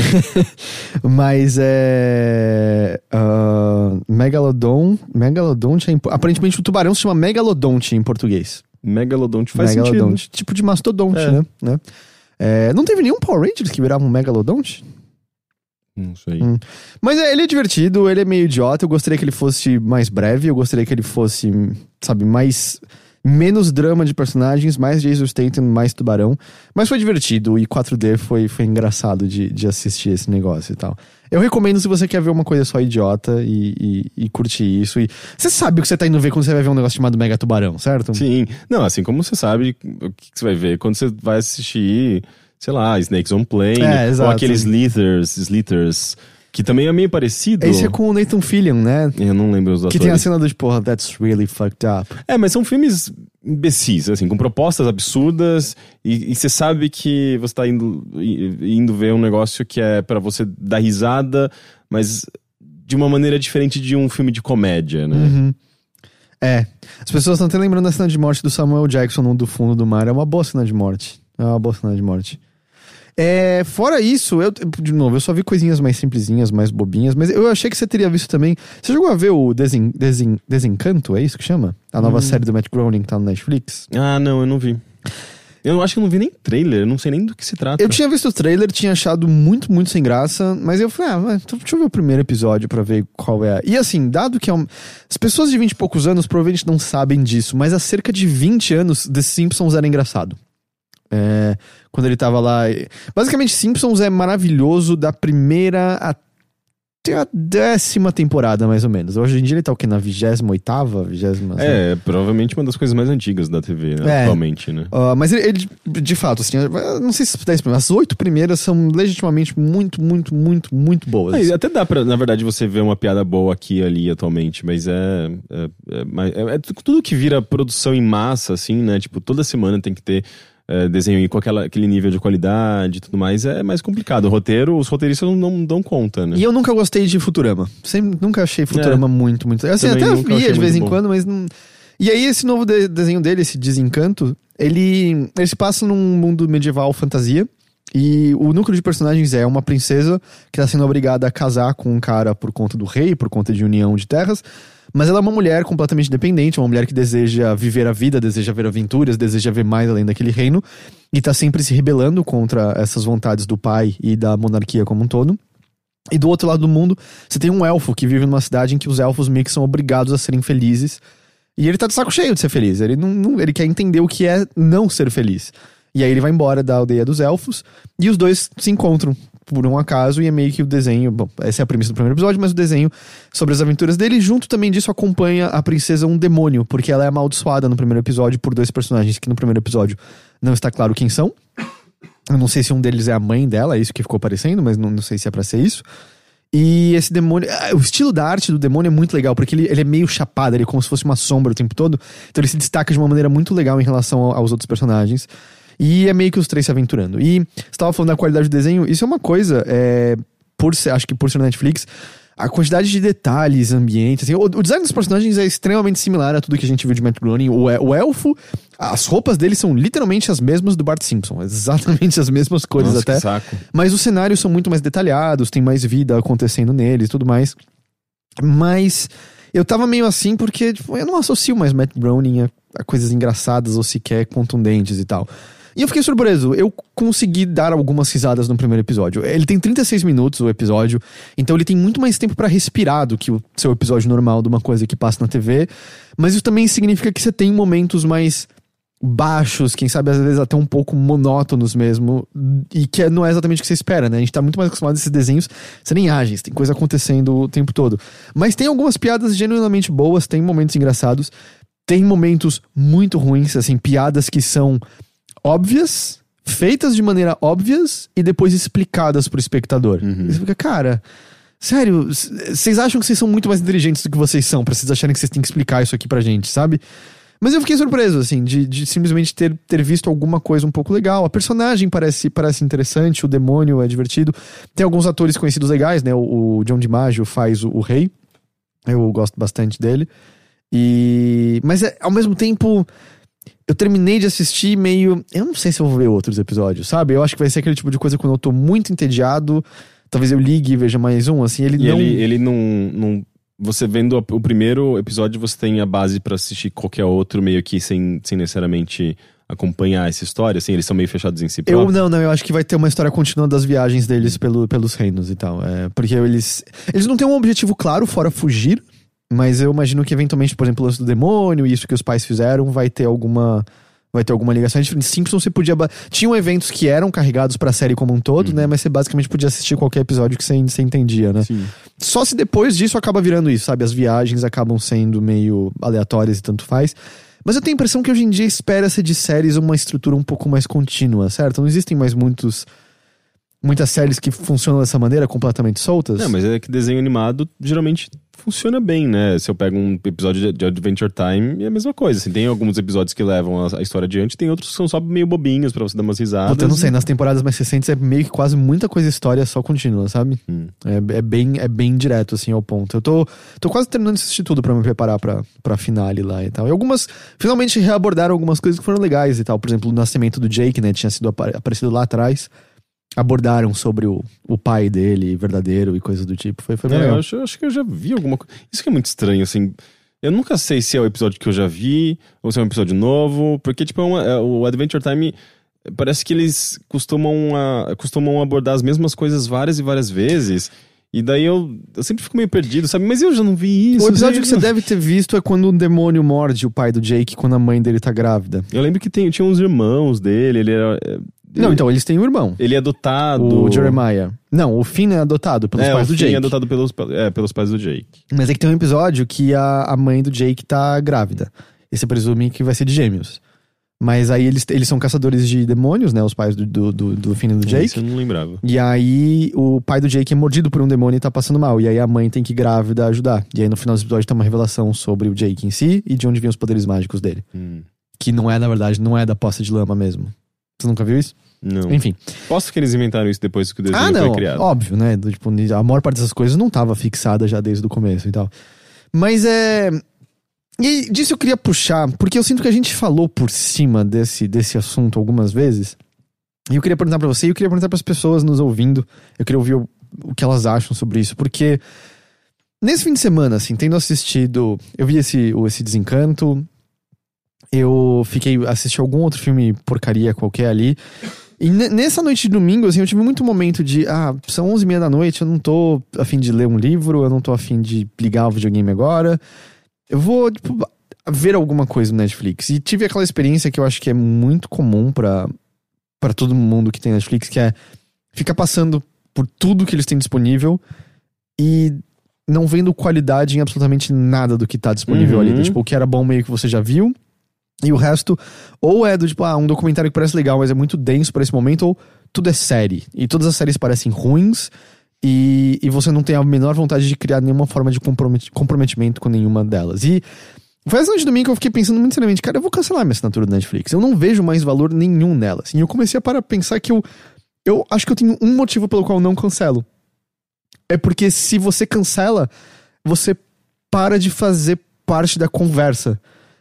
[laughs] Mas é. ah, Megalodon. Megalodonte é. em- Aparentemente o tubarão se chama Megalodonte em português. Megalodonte faz Megalodonte. sentido. Tipo de mastodonte, É. né? né? É, não teve nenhum Power Rangers que virava um Megalodonte? Não sei. Hum. Mas é, ele é divertido, ele é meio idiota. Eu gostaria que ele fosse mais breve, eu gostaria que ele fosse, sabe, mais Menos drama de personagens, mais Jason Statham, mais tubarão. Mas foi divertido e 4D foi, foi engraçado de, de assistir esse negócio e tal. Eu recomendo se você quer ver uma coisa só idiota e, e, e curtir isso. E você sabe o que você tá indo ver quando você vai ver um negócio chamado Mega Tubarão, certo? Sim. Não, assim como você sabe o que você vai ver quando você vai assistir, sei lá, Snakes on Plane. É. Ou aqueles Slithers, Slithers, que também é meio parecido. Esse é com o Nathan Fillion, né? Eu não lembro os Que atores. tem a cena do tipo, oh, that's really fucked up. É, mas são filmes imbecis, assim, com propostas absurdas e, você sabe que você tá indo, indo ver um negócio que é pra você dar risada, mas de uma maneira diferente de um filme de comédia, né? Uhum. É. As pessoas estão até lembrando da cena de morte do Samuel Jackson no do fundo do mar. É uma boa cena de morte. É uma boa cena de morte. É, fora isso, eu, de novo, eu só vi coisinhas mais simplesinhas, mais bobinhas, mas eu achei que você teria visto também. Você chegou a ver o Desen, Desen, Desencanto, é isso que chama? A nova série do Matt Groening que tá no Netflix? Ah, não, eu não vi. Eu acho que eu não vi nem trailer, eu não sei nem do que se trata. Eu tinha visto o trailer, tinha achado muito, muito sem graça, mas eu falei, ah, então deixa eu ver o primeiro episódio pra ver qual é. E assim, dado que é um... as pessoas de 20 e poucos anos provavelmente não sabem disso, mas há cerca de 20 anos, The Simpsons era engraçado. É, quando ele tava lá. Basicamente, Simpsons é maravilhoso da primeira até a décima temporada, mais ou menos. Hoje em dia ele tá o quê? Na vigésima oitava? Vigésima. É, provavelmente uma das coisas mais antigas da TV, né, É. atualmente, né? Ah, mas ele, ele, de fato, assim, não sei se 10 primeiras, as oito primeiras são legitimamente muito, muito, muito, muito boas. É, até dá pra, na verdade, você ver uma piada boa aqui e ali atualmente, mas é. É, é, mas é- é tudo que vira produção em massa, assim, né? Tipo, toda semana tem que ter é, desenho com aquela, aquele nível de qualidade e tudo mais, é mais complicado. O roteiro, os roteiristas não, não dão conta, né? E eu nunca gostei de Futurama. Sempre, nunca achei Futurama muito, muito. Assim, É. Também até via de vez em bom. quando, mas não. E aí, esse novo de- desenho dele, esse Desencanto, ele, ele se passa num mundo medieval fantasia. E o núcleo de personagens é uma princesa que está sendo obrigada a casar com um cara por conta do rei, por conta de união de terras. Mas ela é uma mulher completamente independente, uma mulher que deseja viver a vida, deseja ver aventuras, deseja ver mais além daquele reino. E tá sempre se rebelando contra essas vontades do pai e da monarquia como um todo. E do outro lado do mundo, você tem um elfo que vive numa cidade em que os elfos meio que são obrigados a serem felizes. E ele tá de saco cheio de ser feliz. Ele, não, não- ele quer entender o que é não ser feliz. E aí ele vai embora da aldeia dos elfos e os dois se encontram por um acaso e é meio que o desenho. Bom, essa é a premissa do primeiro episódio, mas o desenho sobre as aventuras dele. Junto também disso acompanha a princesa um demônio, porque ela é amaldiçoada no primeiro episódio por dois personagens que no primeiro episódio não está claro quem são. Eu não sei se um deles é a mãe dela, é isso que ficou parecendo, mas não, não sei se é pra ser isso. E esse demônio. ah, O estilo da arte do demônio é muito legal, porque ele, ele é meio chapado, ele é como se fosse uma sombra o tempo todo. Então ele se destaca de uma maneira muito legal em relação ao- aos outros personagens. E é meio que os três se aventurando. E você tava falando da qualidade do desenho, isso é uma coisa, é, por ser, acho que por ser Netflix, a quantidade de detalhes, ambientes, assim, o, o design dos personagens é extremamente similar a tudo que a gente viu de Matt Groening. O, el- o elfo, as roupas dele são literalmente as mesmas do Bart Simpson, [laughs] exatamente as mesmas cores Nossa, até. saco. Mas os cenários são muito mais detalhados, tem mais vida acontecendo neles e tudo mais. Mas eu tava meio assim porque tipo, eu não associo mais Matt Groening a, a coisas engraçadas ou sequer contundentes e tal. E eu fiquei surpreso. Eu consegui dar algumas risadas no primeiro episódio. Ele tem 36 minutos o episódio, então ele tem muito mais tempo pra respirar do que o seu episódio normal de uma coisa que passa na TV. Mas isso também significa que você tem momentos mais baixos, quem sabe às vezes até um pouco monótonos mesmo, e que não é exatamente o que você espera, né? A gente tá muito mais acostumado a esses desenhos serem ágeis, tem coisa acontecendo o tempo todo. Mas tem algumas piadas genuinamente boas, tem momentos engraçados, tem momentos muito ruins, assim, piadas que são óbvias, feitas de maneira óbvias e depois explicadas pro espectador. E você fica, cara, sério, vocês acham que vocês são muito mais inteligentes do que vocês são, pra vocês acharem que vocês têm que explicar isso aqui pra gente, sabe? Mas eu fiquei surpreso, assim, de, de simplesmente ter, ter visto alguma coisa um pouco legal. A personagem parece, parece interessante, o demônio é divertido. Tem alguns atores conhecidos legais, né? O, o John DiMaggio faz o, o rei. Eu gosto bastante dele. E... Mas, é, ao mesmo tempo, eu terminei de assistir meio... Eu não sei se eu vou ver outros episódios, sabe? Eu acho que vai ser aquele tipo de coisa quando eu tô muito entediado... Talvez eu ligue e veja mais um, assim, ele E não... ele, ele não, não. Você vendo o primeiro episódio, você tem a base pra assistir qualquer outro, meio que sem, sem necessariamente acompanhar essa história, assim, eles são meio fechados em si Eu próprios. não, não, eu acho que vai ter uma história contínua das viagens deles pelo, pelos reinos e tal. É, porque eles. Eles não têm um objetivo claro fora fugir. Mas eu imagino que eventualmente, por exemplo, o lance do demônio e isso que os pais fizeram vai ter alguma vai ter alguma ligação. Em Simpsons você podia. Tinham eventos que eram carregados pra série como um todo, Uhum. né? Mas você basicamente podia assistir qualquer episódio que você, você entendia, né? Sim. Só se depois disso acaba virando isso, sabe? As viagens acabam sendo meio aleatórias e tanto faz. Mas eu tenho a impressão que hoje em dia espera-se de séries uma estrutura um pouco mais contínua, certo? Não existem mais muitos. Muitas séries que funcionam dessa maneira, completamente soltas. Não, mas é que desenho animado geralmente funciona bem, né? Se eu pego um episódio de- Adventure Time, é a mesma coisa. Assim, tem alguns episódios que levam a, história adiante, tem outros que são só meio bobinhos pra você dar umas risadas. Puta, eu não sei, nas temporadas mais recentes é meio que quase muita coisa história só contínua, sabe? Hum. É, é bem, é bem direto, assim, ao ponto. Eu tô, tô quase terminando de assistir tudo pra me preparar pra, pra finale lá e tal. E algumas, finalmente reabordaram algumas coisas que foram legais e tal. Por exemplo, o nascimento do Jake, né? Tinha sido apa- aparecido lá atrás. Abordaram sobre o, o pai dele, verdadeiro e coisas do tipo. Foi, foi É, eu legal. acho, eu acho que eu já vi alguma coisa. Isso que é muito estranho, assim. Eu nunca sei se é o episódio que eu já vi ou se é um episódio novo, porque, tipo, é uma- é, o Adventure Time parece que eles costumam, a- costumam abordar as mesmas coisas várias e várias vezes. E daí eu, eu sempre fico meio perdido, sabe? Mas eu já não vi isso. O episódio eu que você não- deve ter visto é quando um demônio morde o pai do Jake quando a mãe dele tá grávida. Eu lembro que tem, tinha uns irmãos dele, ele era. É, Não, então, eles têm um irmão. Ele é adotado. O Jeremiah. Não, o Finn é adotado pelos é, pais o do Finn Jake. é adotado pelos, é, pelos pais do Jake. Mas é que tem um episódio que a, a mãe do Jake tá grávida. E você presume que vai ser de gêmeos. Mas aí eles, eles são caçadores de demônios, né? Os pais do, do, do, do Finn e do Jake. Isso eu não lembrava. E aí o pai do Jake é mordido por um demônio e tá passando mal. E aí a mãe tem que ir grávida ajudar. E aí no final do episódio tem uma revelação sobre o Jake em si e de onde vêm os poderes mágicos dele. Hum, Que não é, na verdade, não é da poça de lama mesmo. Você nunca viu isso? não. Enfim. Posso que eles inventaram isso depois que o desenho Ah, foi não. criado. Óbvio, né? Do, Tipo, a maior parte dessas coisas não tava fixada já desde o começo e tal. Mas é. E aí, disso eu queria puxar, porque eu sinto que a gente falou por cima desse, desse assunto algumas vezes. E eu queria perguntar pra você, e eu queria perguntar pras pessoas nos ouvindo. Eu queria ouvir o, o que elas acham sobre isso, porque. Nesse fim de semana, assim, tendo assistido. Eu vi esse, esse Desencanto. Eu fiquei. assisti algum outro filme porcaria qualquer ali. E ne- nessa noite de domingo, assim, eu tive muito momento de, ah, são 11 e meia da noite, eu não tô a fim de ler um livro, eu não tô a fim de ligar o videogame agora. Eu vou, tipo, ver alguma coisa no Netflix. E tive aquela experiência que eu acho que é muito comum pra para todo mundo que tem Netflix, que é ficar passando por tudo que eles têm disponível e não vendo qualidade em absolutamente nada do que tá disponível Uhum. ali. Tipo, o que era bom meio que você já viu. E o resto, ou é do tipo, ah, um documentário que parece legal, mas é muito denso pra esse momento, ou tudo é série. E todas as séries parecem ruins, e, e você não tem a menor vontade de criar nenhuma forma de compromet- comprometimento com nenhuma delas. E foi essa noite de domingo que eu fiquei pensando muito seriamente, cara, eu vou cancelar minha assinatura do Netflix. Eu não vejo mais valor nenhum nela. Assim, e eu comecei a parar pra pensar que eu, eu acho que eu tenho um motivo pelo qual não cancelo. É porque se você cancela, você para de fazer parte da conversa.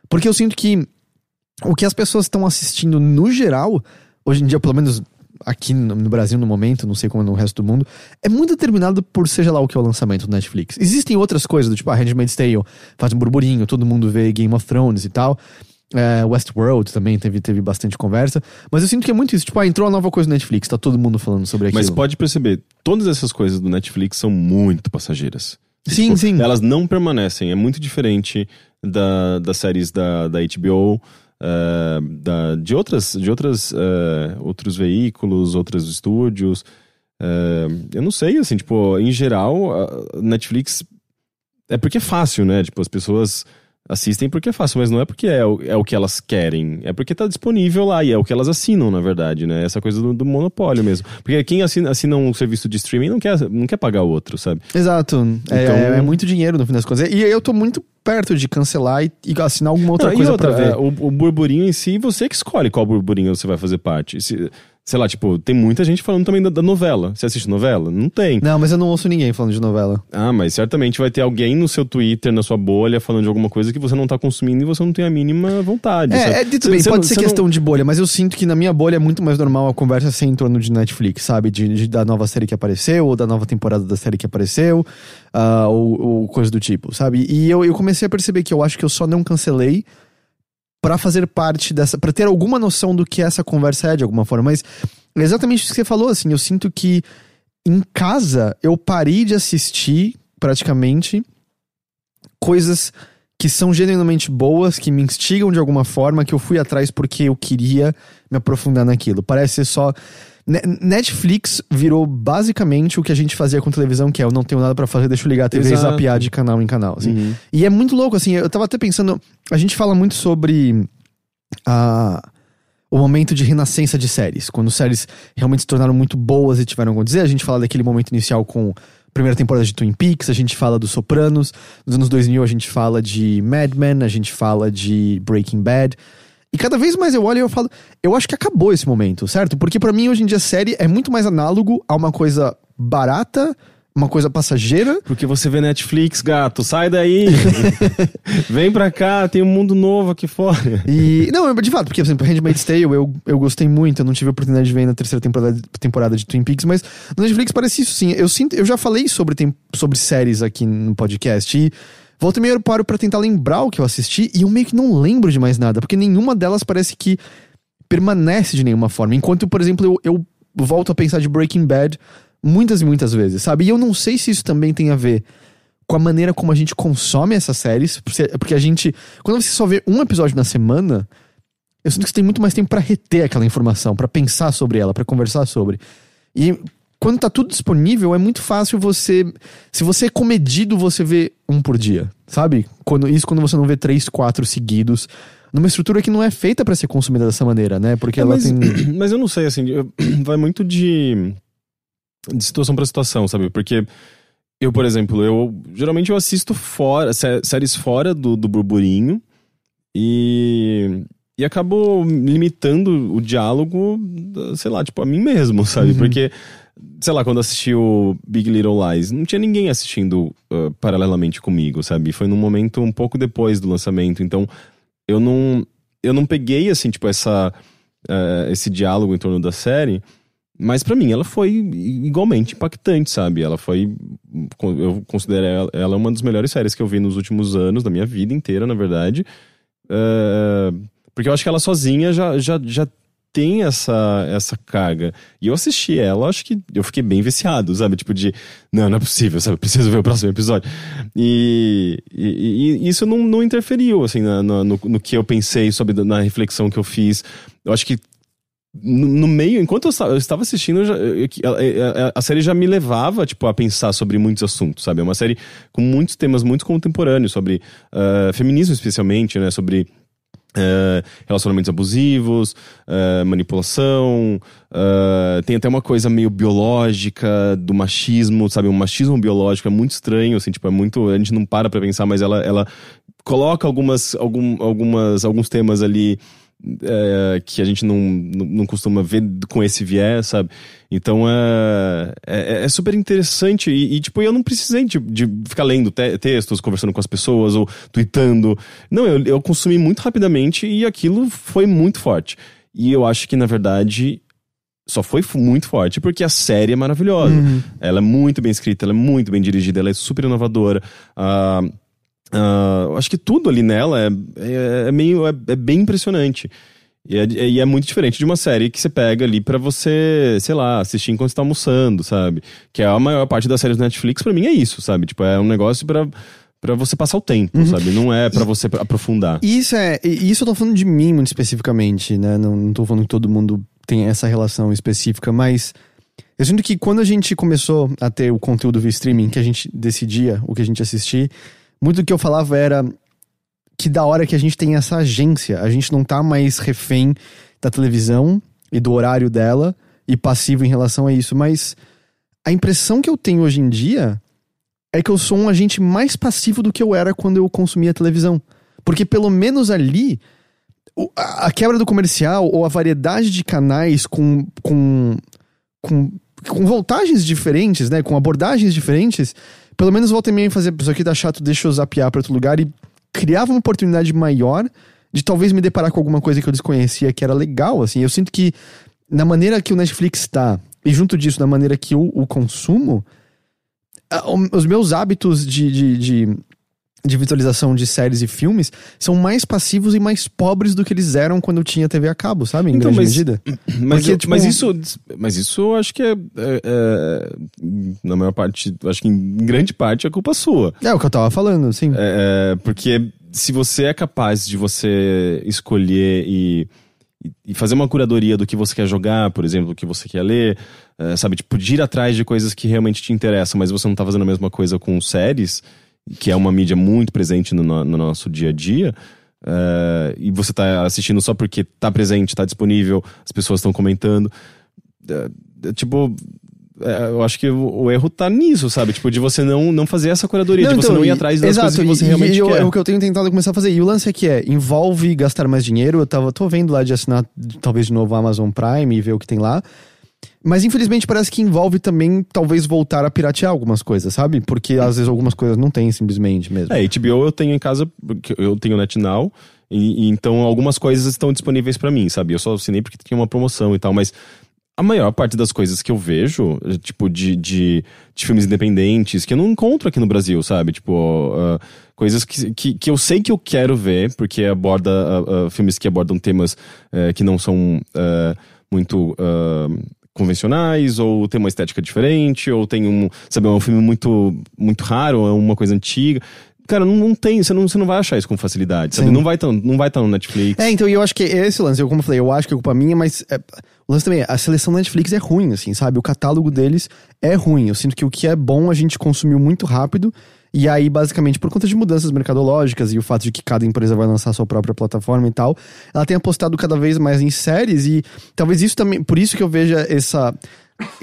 Porque eu sinto que o que as pessoas estão assistindo no geral, hoje em dia, pelo menos aqui no Brasil no momento, não sei como é no resto do mundo, é muito determinado por seja lá o que é o lançamento do Netflix. Existem outras coisas, do tipo, a Handmaid's Tale faz um burburinho, todo mundo vê Game of Thrones e tal. É, Westworld também teve, teve bastante conversa. Mas eu sinto que é muito isso. Tipo, ah, entrou uma nova coisa no Netflix, tá todo mundo falando sobre aquilo. Mas pode perceber, todas essas coisas do Netflix são muito passageiras. Sim, Tipo, sim. Elas não permanecem. É muito diferente da, das séries da, da HBO, eh, da, de outras, de outras eh, outros veículos, outros estúdios. Eh, eu não sei, assim, tipo, em geral, Netflix. É porque é fácil, né? Tipo, as pessoas assistem porque é fácil, mas não é porque é o, é o que elas querem. É porque tá disponível lá e é o que elas assinam, na verdade, né? Essa coisa do, do monopólio mesmo. Porque quem assina, assina um serviço de streaming não quer, não quer pagar o outro, sabe? Exato. É, Então- é, é muito dinheiro no fim das contas. E eu tô muito perto de cancelar e, e assinar alguma outra Não, e coisa outra, pra ver. é, o, o burburinho em si, você que escolhe qual burburinho você vai fazer parte. Se- sei lá, tipo, tem muita gente falando também da, da novela. Você assiste novela? Não tem. Não, mas eu não ouço ninguém falando de novela. Ah, mas certamente vai ter alguém no seu Twitter, na sua bolha, falando de alguma coisa que você não tá consumindo e você não tem a mínima vontade. sabe? É, é dito Você- bem, você pode não- ser questão de bolha, mas eu sinto que na minha bolha é muito mais normal a conversa ser em torno de Netflix, sabe? De, de- da nova série que apareceu, ou da nova temporada da série que apareceu, ah, ou, ou coisa do tipo, sabe? E eu, eu comecei a perceber que eu acho que eu só não cancelei pra fazer parte dessa. pra ter alguma noção do que essa conversa é de alguma forma. Mas é exatamente isso que você falou, assim. Eu sinto que em casa eu parei de assistir praticamente coisas que são genuinamente boas, que me instigam de alguma forma, que eu fui atrás porque eu queria me aprofundar naquilo. Parece ser só. Ne- Netflix virou basicamente o que a gente fazia com televisão, que é eu não tenho nada pra fazer, deixa eu ligar a TV e Exato. zapear de canal em canal. assim. Uhum. E é muito louco, assim, eu tava até pensando, a gente fala muito sobre a, o momento de renascença de séries, quando séries realmente se tornaram muito boas e tiveram a dizer, a gente fala daquele momento inicial com a primeira temporada de Twin Peaks, a gente fala dos Sopranos, nos anos 2000 a gente fala de Mad Men, a gente fala de Breaking Bad, e cada vez mais eu olho e eu falo, eu acho que acabou esse momento, certo? Porque pra mim hoje em dia série é muito mais análogo a uma coisa barata, uma coisa passageira, Porque você vê Netflix, gato, sai daí. [laughs] Vem pra cá, tem um mundo novo aqui fora. E. Não, de fato, porque, por exemplo, Handmaid's Tale eu, eu gostei muito, eu não tive a oportunidade de ver na terceira temporada, temporada de Twin Peaks, mas no Netflix parece isso sim. Eu sinto, eu já falei sobre, tem, sobre séries aqui no podcast e. Volta e meia eu paro pra tentar lembrar o que eu assisti e eu meio que não lembro de mais nada, porque nenhuma delas parece que permanece de nenhuma forma. Enquanto, por exemplo, eu, eu volto a pensar de Breaking Bad muitas e muitas vezes, sabe? E eu não sei se isso também tem a ver com a maneira como a gente consome essas séries, porque a gente, quando você só vê um episódio na semana, eu sinto que você tem muito mais tempo pra reter aquela informação, pra pensar sobre ela, pra conversar sobre. E quando tá tudo disponível, é muito fácil você, se você é comedido, você vê um por dia, sabe? Quando isso quando você não vê três, quatro seguidos, numa estrutura que não é feita pra ser consumida dessa maneira, né? Porque É, ela mas, tem [clears throat] mas eu não sei, assim, eu- [clears throat] vai muito de, de situação pra situação, sabe? Porque eu, por exemplo, eu geralmente eu assisto fora, sé- séries fora do, do burburinho e, e acabo limitando o diálogo, sei lá, tipo, a mim mesmo, sabe? Uhum. Porque, sei lá, quando assisti o Big Little Lies, não tinha ninguém assistindo uh, paralelamente comigo, sabe? Foi num momento um pouco depois do lançamento, então eu não, eu não peguei, assim, tipo, essa, eh, esse diálogo em torno da série, mas pra mim ela foi igualmente impactante, sabe? Ela foi, eu considero ela, ela uma das melhores séries que eu vi nos últimos anos, da minha vida inteira, na verdade, Eh, porque eu acho que ela sozinha já, já, já tem essa, essa carga. E eu assisti ela, acho que eu fiquei bem viciado, sabe? Tipo de, não, não é possível, sabe? Preciso ver o próximo episódio. E, e- e isso não, não interferiu, assim, na- na- no, no que eu pensei sobre, na reflexão que eu fiz. Eu acho que no, meio, enquanto eu, esta- eu estava assistindo, a, série já me levava, tipo, a pensar sobre muitos assuntos, sabe? É uma série com muitos temas muito contemporâneos, sobre ah, feminismo especialmente, né? Sobre eh, relacionamentos abusivos, eh, manipulação, eh, tem até uma coisa meio biológica do machismo, sabe? Um machismo biológico é muito estranho, assim, tipo, é muito. A gente não para pra pensar, mas ela, ela coloca algumas, algum, algumas, alguns temas ali é, que a gente não, não, costuma ver com esse viés, sabe? Então é, é, é super interessante e, e, tipo, eu não precisei de, de ficar lendo te- textos, conversando com as pessoas ou tweetando. Não, eu, eu consumi muito rapidamente e aquilo foi muito forte. E eu acho que, na verdade, só foi muito forte porque a série é maravilhosa. Ela é muito bem escrita, ela é muito bem dirigida, ela é super inovadora. Ah, eu acho que tudo ali nela é, é, é meio é, é bem impressionante. E é, e é muito diferente de uma série que você pega ali pra você, sei lá, assistir enquanto você tá almoçando, sabe? Que é a maior parte das séries do Netflix, pra mim é isso, sabe? Tipo, é um negócio pra, pra você passar o tempo, sabe? Não é pra você aprofundar. E Isso é. Isso eu tô falando de mim muito especificamente, né? Não, não tô falando que todo mundo tem essa relação específica, mas eu sinto que quando a gente começou a ter o conteúdo via streaming, que a gente decidia o que a gente assistir, muito do que eu falava era que da hora que a gente tem essa agência, a gente não tá mais refém da televisão e do horário dela e passivo em relação a isso, mas a impressão que eu tenho hoje em dia é que eu sou um agente mais passivo do que eu era quando eu consumia televisão. Porque pelo menos ali, a quebra do comercial ou a variedade de canais com, com, com, com voltagens diferentes, né? Com abordagens diferentes, pelo menos volta e meia em fazer isso aqui tá chato, deixa eu zapear pra outro lugar e criava uma oportunidade maior de talvez me deparar com alguma coisa que eu desconhecia que era legal, assim. Eu sinto que na maneira que o Netflix tá, e junto disso, na maneira que eu o consumo, os meus hábitos de, de, de, de visualização de séries e filmes são mais passivos e mais pobres do que eles eram quando tinha TV a cabo, sabe? Em Então, grande mas- medida. [clears throat] Mas, Porque, eu- tipo, mas isso, mas isso eu acho que é, é- é- na maior parte, acho que em grande parte é culpa sua. É o que eu tava falando, sim. É, é, porque se você é capaz de você escolher e, e fazer uma curadoria do que você quer jogar, por exemplo, do que você quer ler, é, sabe, tipo, de ir atrás de coisas que realmente te interessam, mas você não tá fazendo a mesma coisa com séries, que é uma mídia muito presente no, no- no nosso dia a dia, é, e você tá assistindo só porque tá presente, tá disponível, as pessoas estão comentando. É, tipo, é, eu acho que o, erro tá nisso, sabe? Tipo, de você não, não fazer essa curadoria, Não, de você então, não ir atrás das exato, coisas que você e- realmente e eu- quer. É o que eu tenho tentado começar a fazer. E o lance é que é, envolve gastar mais dinheiro. Eu tava, tô vendo lá de assinar, talvez de novo, a Amazon Prime e ver o que tem lá. Mas infelizmente parece que envolve também, talvez, voltar a piratear algumas coisas, sabe? Porque às vezes algumas coisas não tem simplesmente mesmo. É, HBO eu tenho em casa, eu tenho NetNow, e, e então algumas coisas estão disponíveis pra mim, sabe? Eu só assinei porque tinha uma promoção e tal, mas a maior parte das coisas que eu vejo, tipo, de, de, de filmes independentes, que eu não encontro aqui no Brasil, sabe? Tipo, ah, coisas que, que, que eu sei que eu quero ver, porque aborda ah, ah, filmes que abordam temas eh, que não são eh, muito. Convencionais, ou tem uma estética diferente, ou tem um, sabe, é um filme muito, muito raro, é uma coisa antiga. Cara, não, não tem, você não, você não vai achar isso com facilidade, sabe? Sim. Não vai estar não vai tá no Netflix. É, então eu acho que é esse lance. Eu, como eu falei, eu acho que é culpa minha, mas é, o lance também é, a seleção da Netflix é ruim, assim, sabe? O catálogo deles é ruim. Eu sinto que o que é bom a gente consumiu muito rápido. E aí, basicamente, por conta de mudanças mercadológicas e o fato de que cada empresa vai lançar sua própria plataforma e tal, ela tem apostado cada vez mais em séries e talvez isso também. Por isso que eu veja essa.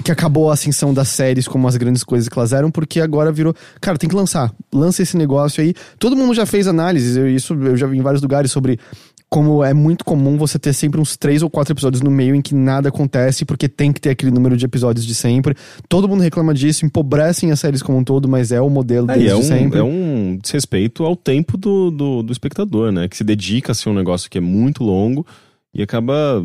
Que acabou a ascensão das séries como as grandes coisas que elas eram, porque agora virou. Cara, tem que lançar. Lança esse negócio aí. Todo mundo já fez análises, eu, isso eu já vi em vários lugares sobre como é muito comum você ter sempre uns três ou quatro episódios no meio em que nada acontece, porque tem que ter aquele número de episódios de sempre. Todo mundo reclama disso, empobrecem as séries como um todo, mas é o modelo É, é de um, sempre. é um desrespeito ao tempo do, do, do espectador, né? Que se dedica a ser um negócio que é muito longo e acaba,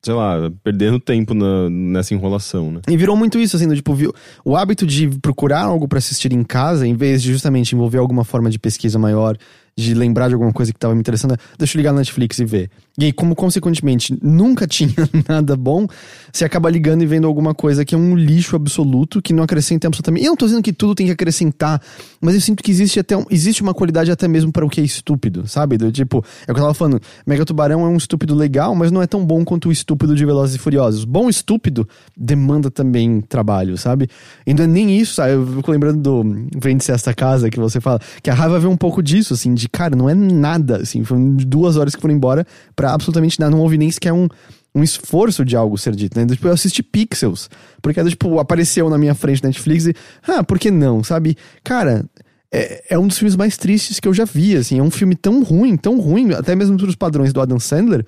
sei lá, perdendo tempo na- nessa enrolação, né? E virou muito isso, assim, do tipo, viu, o hábito de procurar algo pra assistir em casa, em vez de justamente envolver alguma forma de pesquisa maior, de lembrar de alguma coisa que tava me interessando, deixa eu ligar na Netflix e ver. E aí, como consequentemente nunca [laughs] tinha nada bom, você acaba ligando e vendo alguma coisa que é um lixo absoluto, que não acrescenta absolutamente. Eu não tô dizendo que tudo tem que acrescentar, mas eu sinto que existe até um- existe uma qualidade até mesmo para o que é estúpido, sabe? Do tipo, é o que eu tava falando, Mega Tubarão é um estúpido legal, mas não é tão bom quanto o estúpido de Velozes e Furiosos. Bom estúpido demanda também trabalho, sabe? E não é nem isso, sabe? Eu fico lembrando do Vende-se Esta Casa, que você fala, que a raiva veio um pouco disso, assim, de cara, não é nada, assim, foram duas horas que foram embora pra absolutamente nada, não houve nem sequer um, um esforço de algo ser dito, né? Tipo, eu assisti Pixels, porque, tipo, apareceu na minha frente Netflix e, ah, por que não, sabe? Cara, é, é um dos filmes mais tristes que eu já vi, assim, é um filme tão ruim, tão ruim, até mesmo pelos padrões do Adam Sandler,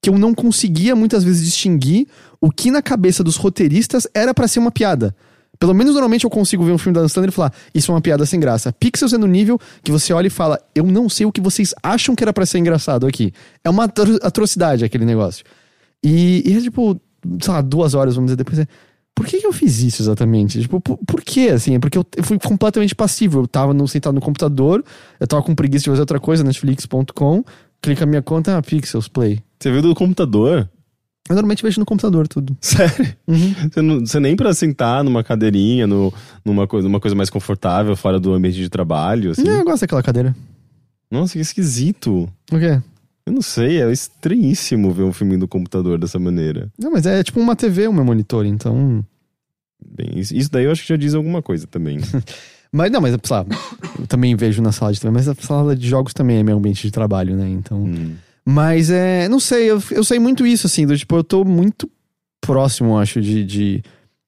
que eu não conseguia muitas vezes distinguir o que na cabeça dos roteiristas era pra ser uma piada. Pelo menos normalmente eu consigo ver um filme da Adam Sandler e falar, isso é uma piada sem graça. Pixels é no nível que você olha e fala, eu não sei o que vocês acham que era pra ser engraçado aqui. É uma atro- atrocidade aquele negócio. E, e é tipo, sei lá, duas horas, vamos dizer, depois é. Por que, que eu fiz isso exatamente? Tipo, por, por quê, assim? É porque eu, eu fui completamente passivo. Eu tava no, sentado no computador, eu tava com preguiça de fazer outra coisa, netflix.com, clica minha conta, ah, Pixels, play. Você viu do computador? Eu normalmente vejo no computador tudo. [laughs] Sério? Você, não, você nem pra sentar numa cadeirinha, no, numa, coisa, numa coisa mais confortável, fora do ambiente de trabalho, assim? Não, eu gosto daquela cadeira. Nossa, que esquisito. O quê? Eu não sei, é estranhíssimo ver um filme no computador dessa maneira. Não, mas é tipo uma TV, o meu monitor, então. Bem, isso, isso daí eu acho que já diz alguma coisa também. [laughs] Mas não, mas sei lá, eu também vejo na sala de TV, mas a sala de jogos também é meu ambiente de trabalho, né? Então. Hum. Mas é. Não sei, eu, eu sei muito isso, assim, do tipo, eu tô muito próximo, acho, de, de,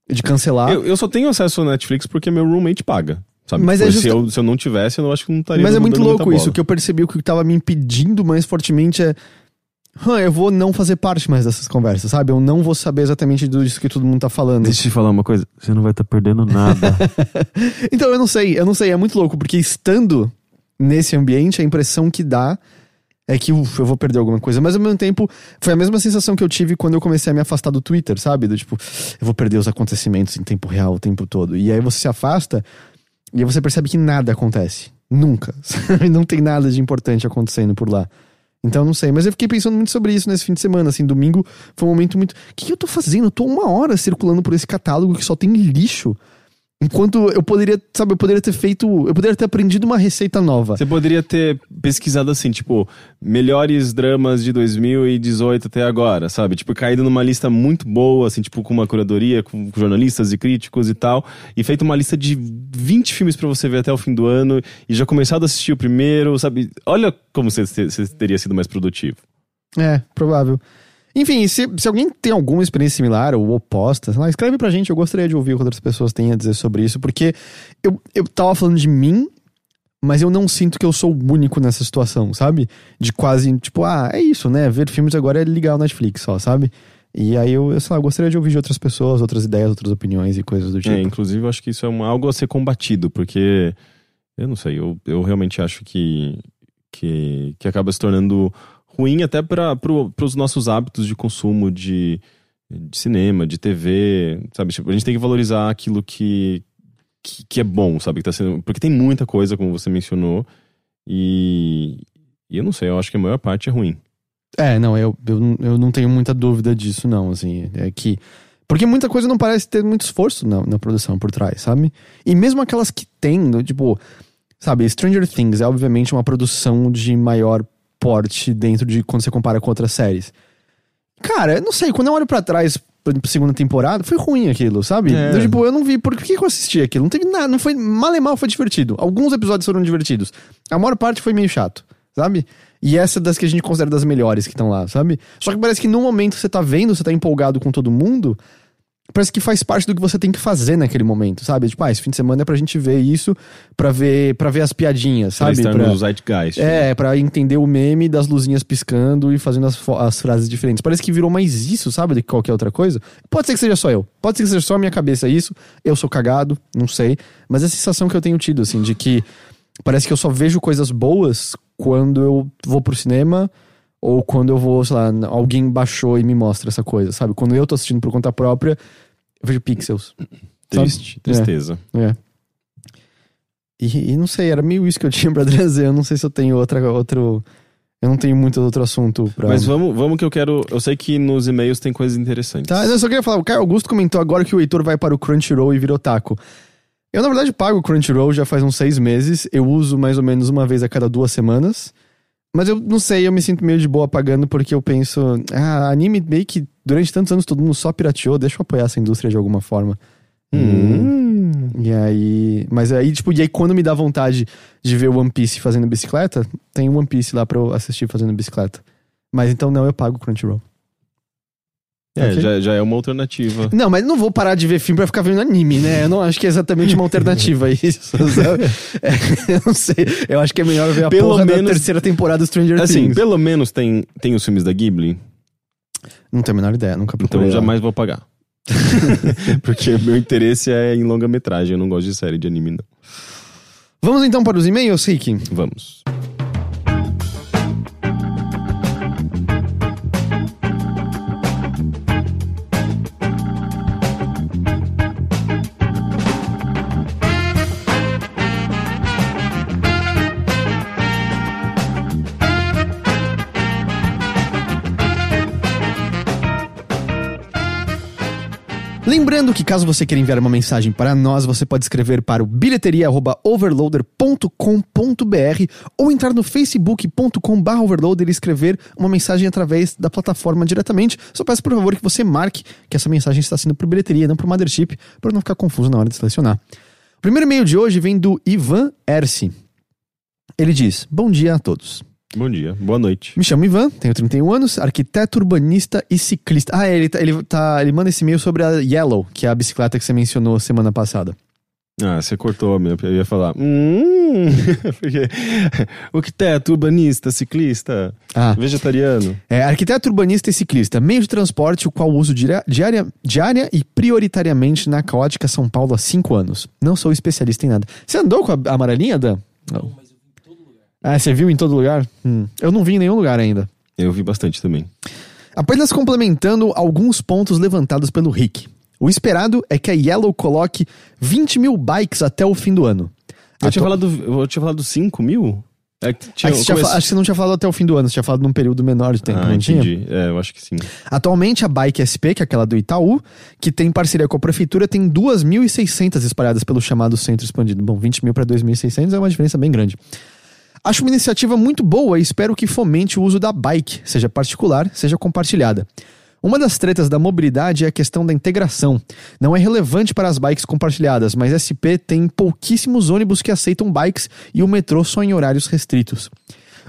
de cancelar. Eu, eu só tenho acesso ao Netflix porque meu roommate paga. Sabe? Mas Tipo, é se, justa- eu, se eu não tivesse, eu acho que não estaria Mas é muito louco isso. O que eu percebi, o que tava me impedindo mais fortemente é. "Hã, eu vou não fazer parte mais dessas conversas, sabe? Eu não vou saber exatamente disso que todo mundo tá falando. Deixa eu te falar uma coisa, você não vai estar perdendo nada. [laughs] Então, eu não sei, eu não sei, é muito louco, porque estando nesse ambiente, a impressão que dá é que uf, eu vou perder alguma coisa. Mas ao mesmo tempo, foi a mesma sensação que eu tive quando eu comecei a me afastar do Twitter, sabe? Do tipo, eu vou perder os acontecimentos em tempo real o tempo todo. E aí você se afasta e aí você percebe que nada acontece. Nunca. [laughs] Sabe? Não tem nada de importante acontecendo por lá. Então não sei, mas eu fiquei pensando muito sobre isso nesse fim de semana, assim, domingo foi um momento muito. O que, que eu tô fazendo? Eu tô uma hora circulando por esse catálogo que só tem lixo. Enquanto eu poderia, sabe, eu poderia ter feito. Eu poderia ter aprendido uma receita nova. Você poderia ter pesquisado assim, tipo, melhores dramas de 2018 até agora, sabe? Tipo, caído numa lista muito boa, assim, tipo, com uma curadoria, com jornalistas e críticos e tal, e feito uma lista de 20 filmes para você ver até o fim do ano, e já começado a assistir o primeiro, sabe? Olha como você, você teria sido mais produtivo. É, provável. Enfim, se, se alguém tem alguma experiência similar ou oposta, sei lá, escreve pra gente. Eu gostaria de ouvir o que outras pessoas têm a dizer sobre isso, porque eu, eu tava falando de mim, mas eu não sinto que eu sou o único nessa situação, sabe? De quase, tipo, ah, é isso, né? Ver filmes agora é ligar o Netflix só, sabe? E aí eu, eu, sei lá, eu gostaria de ouvir de outras pessoas, outras ideias, outras opiniões e coisas do tipo. É, inclusive eu acho que isso é uma, algo a ser combatido, porque eu não sei, eu, eu realmente acho que, que, que acaba se tornando ruim até para pro, os nossos hábitos de consumo de, de cinema, de TV, sabe? Tipo, a gente tem que valorizar aquilo que, que, que, é bom, sabe? Que tá sendo, porque tem muita coisa, como você mencionou, e, e eu não sei, eu acho que a maior parte é ruim. É, não, eu, eu, eu não tenho muita dúvida disso, não, assim, é que... Porque muita coisa não parece ter muito esforço na, na produção por trás, sabe? E mesmo aquelas que tem, tipo, sabe, Stranger Things é obviamente uma produção de maior porte dentro de quando você compara com outras séries. Cara, eu não sei, quando eu olho para trás pra segunda temporada, foi ruim aquilo, sabe? É. Eu, tipo, eu não vi, por que, que eu assisti aquilo? Não teve nada, não foi, mal e mal foi divertido. Alguns episódios foram divertidos. A maior parte foi meio chato, sabe? E essa é das que a gente considera das melhores que estão lá, sabe? Só que parece que no momento você tá vendo, você tá empolgado com todo mundo, parece que faz parte do que você tem que fazer naquele momento, sabe? Tipo, ah, esse fim de semana é pra gente ver isso, pra ver, pra ver as piadinhas, sabe? Pra estar no Zeitgeist. É, né? pra entender o meme das luzinhas piscando e fazendo as, as frases diferentes. Parece que virou mais isso, sabe? Do que qualquer outra coisa. Pode ser que seja só eu. Pode ser que seja só a minha cabeça isso. Eu sou cagado, não sei. Mas é a sensação que eu tenho tido, assim, de que parece que eu só vejo coisas boas quando eu vou pro cinema ou quando eu vou, sei lá, alguém baixou e me mostra essa coisa, sabe? Quando eu tô assistindo por conta própria, eu vejo pixels. Triste, tristeza. É. é. E, e, não sei, era meio isso que eu tinha pra [laughs] trazer. Eu não sei se eu tenho outra, outro. Eu não tenho muito outro assunto pra. Mas vamos, vamos que eu quero. Eu sei que nos e-mails tem coisas interessantes. Tá, eu só queria falar. O Caio Augusto comentou agora que o Heitor vai para o Crunchyroll e virou taco. Eu, na verdade, pago o Crunchyroll já faz uns seis meses. Eu uso mais ou menos uma vez a cada duas semanas. Mas eu não sei, eu me sinto meio de boa pagando porque eu penso, ah, anime meio que durante tantos anos todo mundo só pirateou, deixa eu apoiar essa indústria de alguma forma. Hum. E aí. Mas aí, tipo, e aí quando me dá vontade de ver One Piece fazendo bicicleta, tem One Piece lá pra eu assistir fazendo bicicleta. Mas então não, eu pago o Crunchyroll. É, okay. já, já é uma alternativa. Não, mas não vou parar de ver filme pra ficar vendo anime, né? Eu não acho que é exatamente uma alternativa [laughs] isso. É, eu não sei. Eu acho que é melhor ver a pelo porra menos, da terceira temporada do Stranger assim, Things. Assim, pelo menos tem, tem os filmes da Ghibli. Não tenho a menor ideia, nunca procurei. Então jamais vou pagar. [laughs] Porque meu interesse é em longa-metragem, eu não gosto de série de anime, não. Vamos então para os e-mails, Rick? Vamos. Lembrando que caso você queira enviar uma mensagem para nós, você pode escrever para o bilheteria@overloader.com.br ou entrar no facebook.com/overloader e escrever uma mensagem através da plataforma diretamente. Só peço por favor que você marque que essa mensagem está sendo para bilheteria, não para o Mothership, para não ficar confuso na hora de selecionar. O primeiro e-mail de hoje vem do Ivan Ersi. Ele diz: Bom dia a todos. Bom dia, boa noite. Me chamo Ivan, tenho 31 anos, arquiteto urbanista e ciclista. Ah, ele, tá, ele, tá, ele manda esse e-mail sobre a Yellow, que é a bicicleta que você mencionou semana passada. Ah, você cortou a minha. Eu ia falar. Hum, [laughs] porque, arquiteto, urbanista, ciclista, ah. vegetariano. É, arquiteto, urbanista e ciclista. Meio de transporte, o qual uso diária, diária e prioritariamente na caótica São Paulo há 5 anos. Não sou especialista em nada. Você andou com a amarelinha, Dan? Não. Ah, você viu em todo lugar? Hum. Eu não vi em nenhum lugar ainda. Eu vi bastante também. Apenas complementando alguns pontos levantados pelo Rick. O esperado é que a Yellow coloque 20 mil bikes até o fim do ano. Eu tinha, Atu- falado, eu tinha falado 5 mil? É que tinha, que tinha comece- Acho que você não tinha falado até o fim do ano, você tinha falado num período menor de tempo, Ah, não tinha? entendi. É, eu acho que sim. Atualmente, a Bike SP, que é aquela do Itaú, que tem parceria com a prefeitura, tem 2.600 espalhadas pelo chamado centro expandido. Bom, 20 mil para 2.600 é uma diferença bem grande. Acho uma iniciativa muito boa e espero que fomente o uso da bike, seja particular, seja compartilhada. Uma das tretas da mobilidade é a questão da integração. Não é relevante para as bikes compartilhadas, mas SP tem pouquíssimos ônibus que aceitam bikes e o metrô só em horários restritos.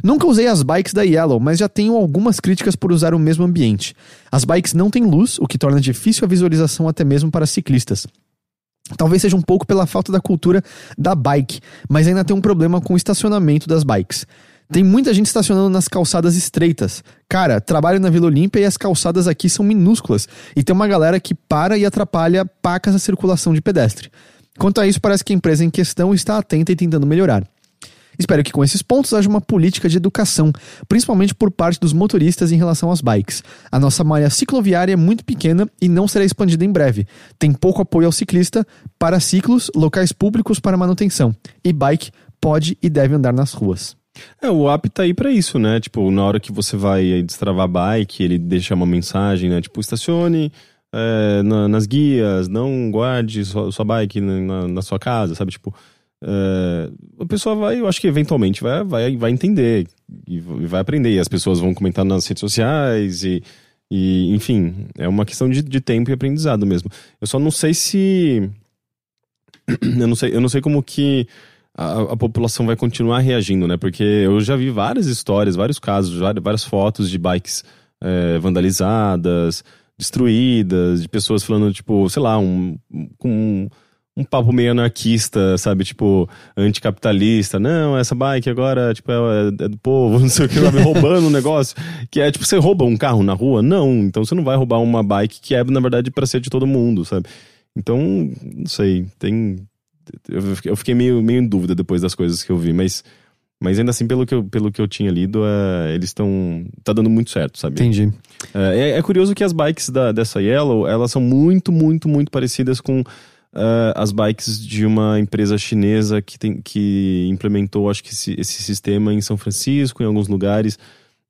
Nunca usei as bikes da Yellow, mas já tenho algumas críticas por usar o mesmo ambiente. As bikes não têm luz, o que torna difícil a visualização até mesmo para ciclistas. Talvez seja um pouco pela falta da cultura da bike, mas ainda tem um problema com o estacionamento das bikes. Tem muita gente estacionando nas calçadas estreitas. Cara, trabalho na Vila Olímpia e as calçadas aqui são minúsculas. E tem uma galera que para e atrapalha pacas a circulação de pedestre. Quanto a isso, parece que a empresa em questão está atenta e tentando melhorar. Espero que com esses pontos haja uma política de educação, principalmente por parte dos motoristas em relação às bikes. A nossa malha cicloviária é muito pequena e não será expandida em breve. Tem pouco apoio ao ciclista, para ciclos, locais públicos para manutenção. E bike pode e deve andar nas ruas. É, o app tá aí pra isso, né? Tipo, na hora que você vai destravar a bike, ele deixa uma mensagem, né? Tipo, estacione é, na- nas guias, não guarde sua, sua bike na- na sua casa, sabe? Tipo, é, a pessoa vai, eu acho que eventualmente vai, vai, vai entender e vai aprender. E as pessoas vão comentar nas redes sociais e, e enfim, é uma questão de, de tempo e aprendizado mesmo. Eu só não sei se. [clears throat] Eu não sei, eu não sei como que a, a população vai continuar reagindo, né? Porque eu já vi várias histórias, vários casos, várias, várias fotos de bikes é, vandalizadas, destruídas, de pessoas falando, tipo, sei lá, um, com um, um papo meio anarquista, sabe? Tipo, anticapitalista. Não, essa bike agora, tipo, é, é do povo, [laughs] não sei o que, sabe? roubando um negócio. Que é, tipo, você rouba um carro na rua? Não. Então você não vai roubar uma bike que é, na verdade, pra ser de todo mundo, sabe? Então, não sei, tem eu fiquei- meio, meio em dúvida depois das coisas que eu vi, mas, mas ainda assim, pelo que eu, pelo que eu tinha lido, é, eles estão. tá dando muito certo, sabe? Entendi. É, é curioso que as bikes da, dessa Yellow, elas são muito, muito, muito parecidas com ah, as bikes de uma empresa chinesa que, tem, que implementou, acho que esse, esse sistema em São Francisco, em alguns lugares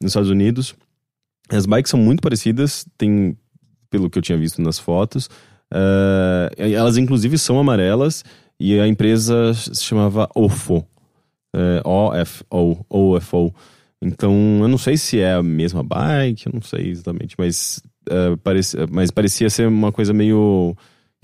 nos Estados Unidos. As bikes são muito parecidas, tem, pelo que eu tinha visto nas fotos. Ah, elas, inclusive, são amarelas e a empresa se chamava OFO. É, O-F-O, OFO. Então, eu não sei se é a mesma bike, eu não sei exatamente, mas, parecia, mas parecia ser uma coisa meio.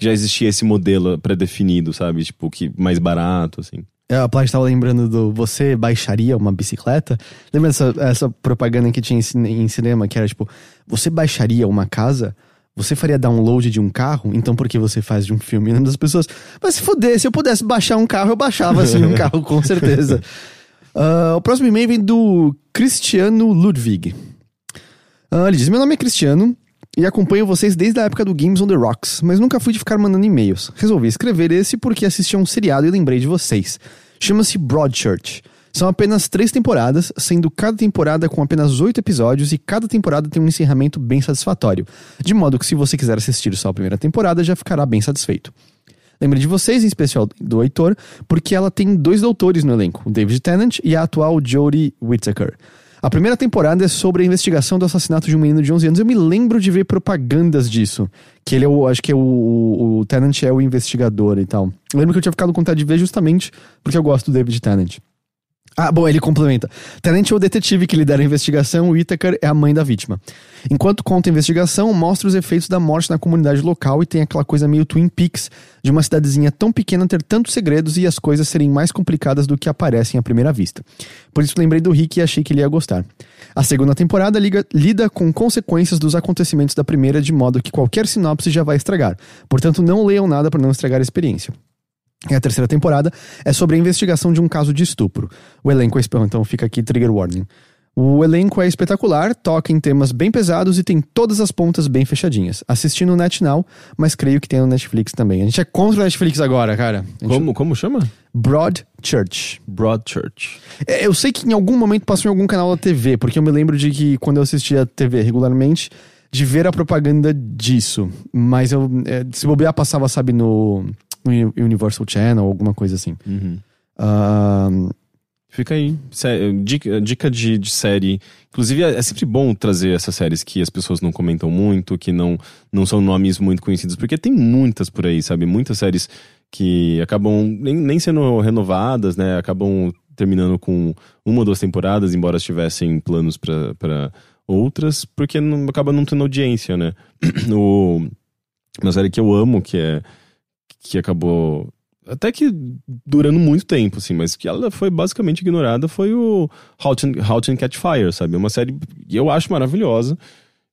Já existia esse modelo pré-definido, sabe? Tipo, que mais barato, assim. É, A Plat estava lembrando do Você baixaria uma bicicleta? Lembra dessa essa propaganda que tinha em, cine- em cinema que era tipo: Você baixaria uma casa? Você faria download de um carro? Então por que você faz de um filme? Lembra das pessoas? Mas se fuder, se eu pudesse baixar um carro, eu baixava assim um carro, com certeza. [laughs] Ah, o próximo e-mail vem do Cristiano Ludwig. Ah, ele diz: Meu nome é Cristiano e acompanho vocês desde a época do Games on the Rocks, mas nunca fui de ficar mandando e-mails. Resolvi escrever esse porque assisti a um seriado e lembrei de vocês. Chama-se Broadchurch. São apenas três temporadas, sendo cada temporada com apenas oito episódios e cada temporada tem um encerramento bem satisfatório. De modo que, se você quiser assistir só a primeira temporada, já ficará bem satisfeito. Lembrei de vocês, em especial do Heitor, porque ela tem dois doutores no elenco, o David Tennant e a atual Jodie Whittaker. A primeira temporada é sobre a investigação do assassinato de um menino de 11 anos. Eu me lembro de ver propagandas disso. Que ele é o. Acho que é o, o, o Tennant é o investigador e tal. Eu lembro que eu tinha ficado com vontade de ver justamente porque eu gosto do David Tennant. Ah, bom, ele complementa. Tennant é o detetive que lidera a investigação, o Whittaker é a mãe da vítima. Enquanto conta a investigação, mostra os efeitos da morte na comunidade local e tem aquela coisa meio Twin Peaks, de uma cidadezinha tão pequena ter tantos segredos e as coisas serem mais complicadas do que aparecem à primeira vista. Por isso lembrei do Rick e achei que ele ia gostar. A segunda temporada liga- lida com consequências dos acontecimentos da primeira, de modo que qualquer sinopse já vai estragar. Portanto, não leiam nada para não estragar a experiência. E a terceira temporada é sobre a investigação de um caso de estupro. O elenco é. espe- Então fica aqui trigger warning. O elenco é espetacular, toca em temas bem pesados e tem todas as pontas bem fechadinhas. Assisti no NetNow, mas creio que tem no Netflix também. A gente é contra o Netflix agora, cara. Gente- Como, como chama? Broadchurch. Broadchurch. É, eu sei que em algum momento passou em algum canal da TV, porque eu me lembro de que quando eu assistia a TV regularmente, de ver a propaganda disso. Mas eu, é, se bobear, passava, sabe, no Universal Channel, alguma coisa assim. Uhum. Ah, Fica aí. Dica, dica de, de série. Inclusive, é é sempre bom trazer essas séries que as pessoas não comentam muito, que não, não são nomes muito conhecidos, porque tem muitas por aí, sabe? Muitas séries que acabam nem, nem sendo renovadas, né? Acabam terminando com uma ou duas temporadas, embora tivessem planos pra pra outras, porque não, acaba não tendo audiência, né? [clears throat] o, uma série que eu amo, que é. Que acabou até que durando muito tempo, assim, mas que ela foi basicamente ignorada foi o How to, How to Catch Fire, sabe? Uma série que eu acho maravilhosa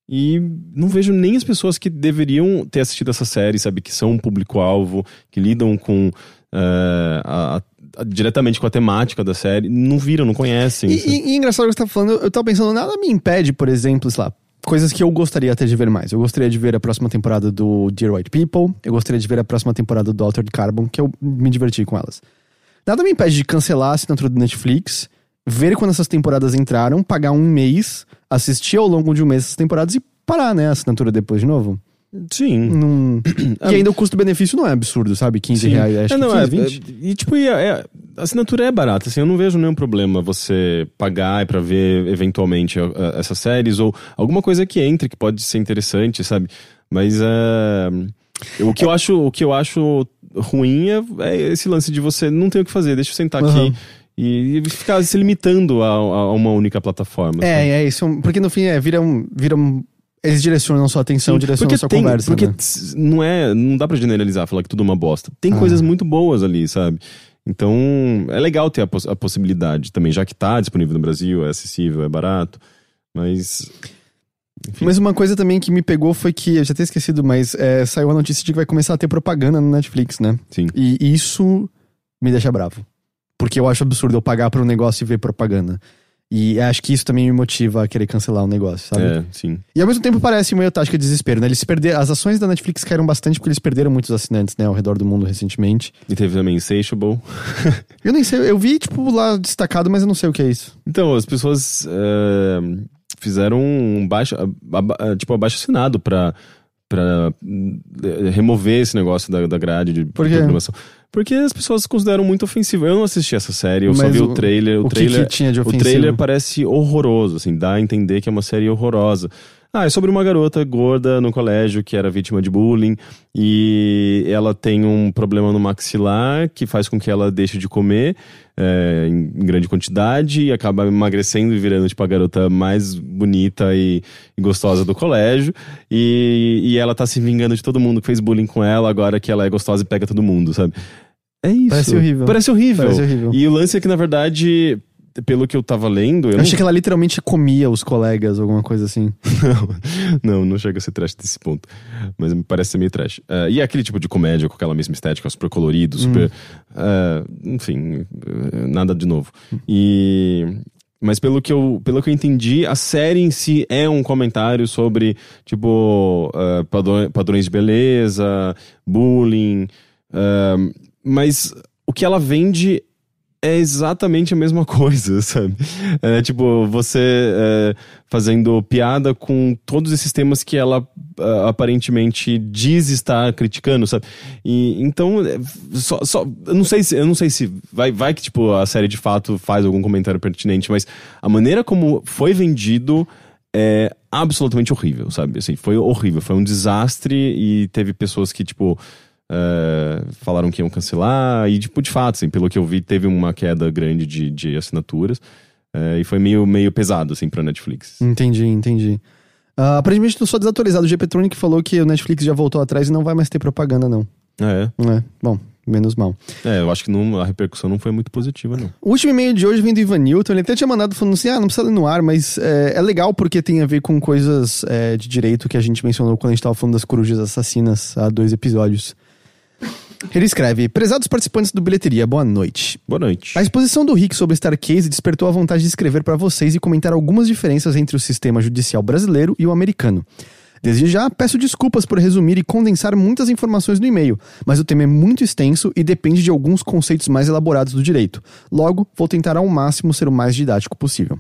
e não vejo nem as pessoas que deveriam ter assistido essa série, sabe? Que são um público-alvo, que lidam com... eh, a- a- diretamente com a temática da série, não viram, não conhecem. E, e, e engraçado o que você tá falando, eu tava pensando, nada me impede, por exemplo, sei lá, coisas que eu gostaria até de ver mais. Eu gostaria de ver a próxima temporada do Dear White People, eu gostaria de ver a próxima temporada do Altered Carbon, que eu me diverti com elas. Nada me impede de cancelar a assinatura do Netflix, ver quando essas temporadas entraram, pagar um mês, assistir ao longo de um mês essas temporadas e parar, né, a assinatura depois de novo. Sim. Não... [clears throat] e ainda o custo-benefício não é absurdo, sabe? 15 Sim. reais, acho É, que não, 15, é, 20. é- e tipo, e é- é- a assinatura é barata, assim, eu não vejo nenhum problema você pagar pra ver eventualmente a- a- essas séries ou alguma coisa que entre que pode ser interessante, sabe? Mas é, o que eu acho, o que eu acho ruim é, é esse lance de você não ter o que fazer, deixa eu sentar Aham. aqui e, ficar se limitando a, a uma única plataforma. É, é isso. Porque no fim, é, vira um. Vira um eles direcionam sua atenção, Sim, direcionam porque sua tem, conversa. Porque né? não é. Não dá pra generalizar, falar que tudo é uma bosta. Tem Ah. coisas muito boas ali, sabe? Então, é legal ter a, poss- a possibilidade também, já que tá disponível no Brasil, é acessível, é barato. Mas. enfim. Mas uma coisa também que me pegou foi que, eu já tinha esquecido, mas é, saiu a notícia de que vai começar a ter propaganda no Netflix, né? Sim. E isso me deixa bravo. Porque eu acho absurdo eu pagar pra um negócio e ver propaganda. E acho que isso também me motiva a querer cancelar o negócio, sabe? É, sim. E ao mesmo tempo parece meio tática de desespero, né? Eles perderam, as ações da Netflix caíram bastante porque eles perderam muitos assinantes, né, ao redor do mundo recentemente. E teve também Insatiable. [laughs] Eu nem sei, eu vi, tipo, lá destacado, mas eu não sei o que é isso. Então, as pessoas é, fizeram um baixo, a- a- tipo, abaixo assinado pra, pra eh, remover esse negócio da, da grade de Por quê? programação. Porque as pessoas consideram muito ofensivo. Eu não assisti essa série, eu só Mas vi o, o- trailer. O, o que trailer, que tinha de o ofensivo? trailer parece horroroso, assim, dá a entender que é uma série horrorosa. Ah, é sobre uma garota gorda no colégio que era vítima de bullying e ela tem um problema no maxilar que faz com que ela deixe de comer é, em, grande quantidade e acaba emagrecendo e virando tipo a garota mais bonita e, e gostosa do colégio e, e ela tá se vingando de todo mundo que fez bullying com ela agora que ela é gostosa e pega todo mundo, sabe? É isso. Parece horrível. Parece horrível. Parece horrível. E o lance é que, na verdade, pelo que eu tava lendo, eu, Eu não achei que ela literalmente comia os colegas, alguma coisa assim. [laughs] não, não chega a ser trash desse ponto. Mas me parece ser meio trash. Eh, e é aquele tipo de comédia com aquela mesma estética, super colorido, super. eh, enfim, eh, nada de novo. E. Mas pelo que, eu, pelo que eu entendi, a série em si é um comentário sobre, tipo, eh, padrões, padrões de beleza, bullying. mas o que ela vende é exatamente a mesma [laughs] coisa, sabe? É tipo, você é, fazendo piada com todos esses temas que ela ah, aparentemente diz estar criticando, sabe? E então, é, só, só eu não sei se eu não sei se vai, vai que tipo a série de fato faz algum comentário pertinente, mas a maneira como foi vendido é absolutamente horrível, sabe? Assim, foi horrível, foi um desastre e teve pessoas que tipo é, falaram que iam cancelar, e tipo, de fato, assim, pelo que eu vi, teve uma queda grande de, de assinaturas. é, e foi meio, meio pesado, assim, pra Netflix. Entendi, entendi. Ah, aparentemente, eu sou desatualizado. O GPtronic falou que o Netflix já voltou atrás e não vai mais ter propaganda, não. É, É, bom, menos mal. é, eu acho que não, a repercussão não foi muito positiva, não. O último e-mail de hoje vem do Ivan Newton. Ele até tinha mandado falando assim: ah, não precisa ler no ar, mas é, é legal porque tem a ver com coisas é, de direito que a gente mencionou quando a gente tava falando das corujas assassinas há dois episódios. Ele escreve: Prezados participantes do Bilheteria, boa noite. Boa noite. A exposição do Rick sobre Starcase despertou a vontade de escrever para vocês e comentar algumas diferenças entre o sistema judicial brasileiro e o americano. Desde já, peço desculpas por resumir e condensar muitas informações no e-mail, mas o tema é muito extenso e depende de alguns conceitos mais elaborados do direito. Logo, vou tentar ao máximo ser o mais didático possível.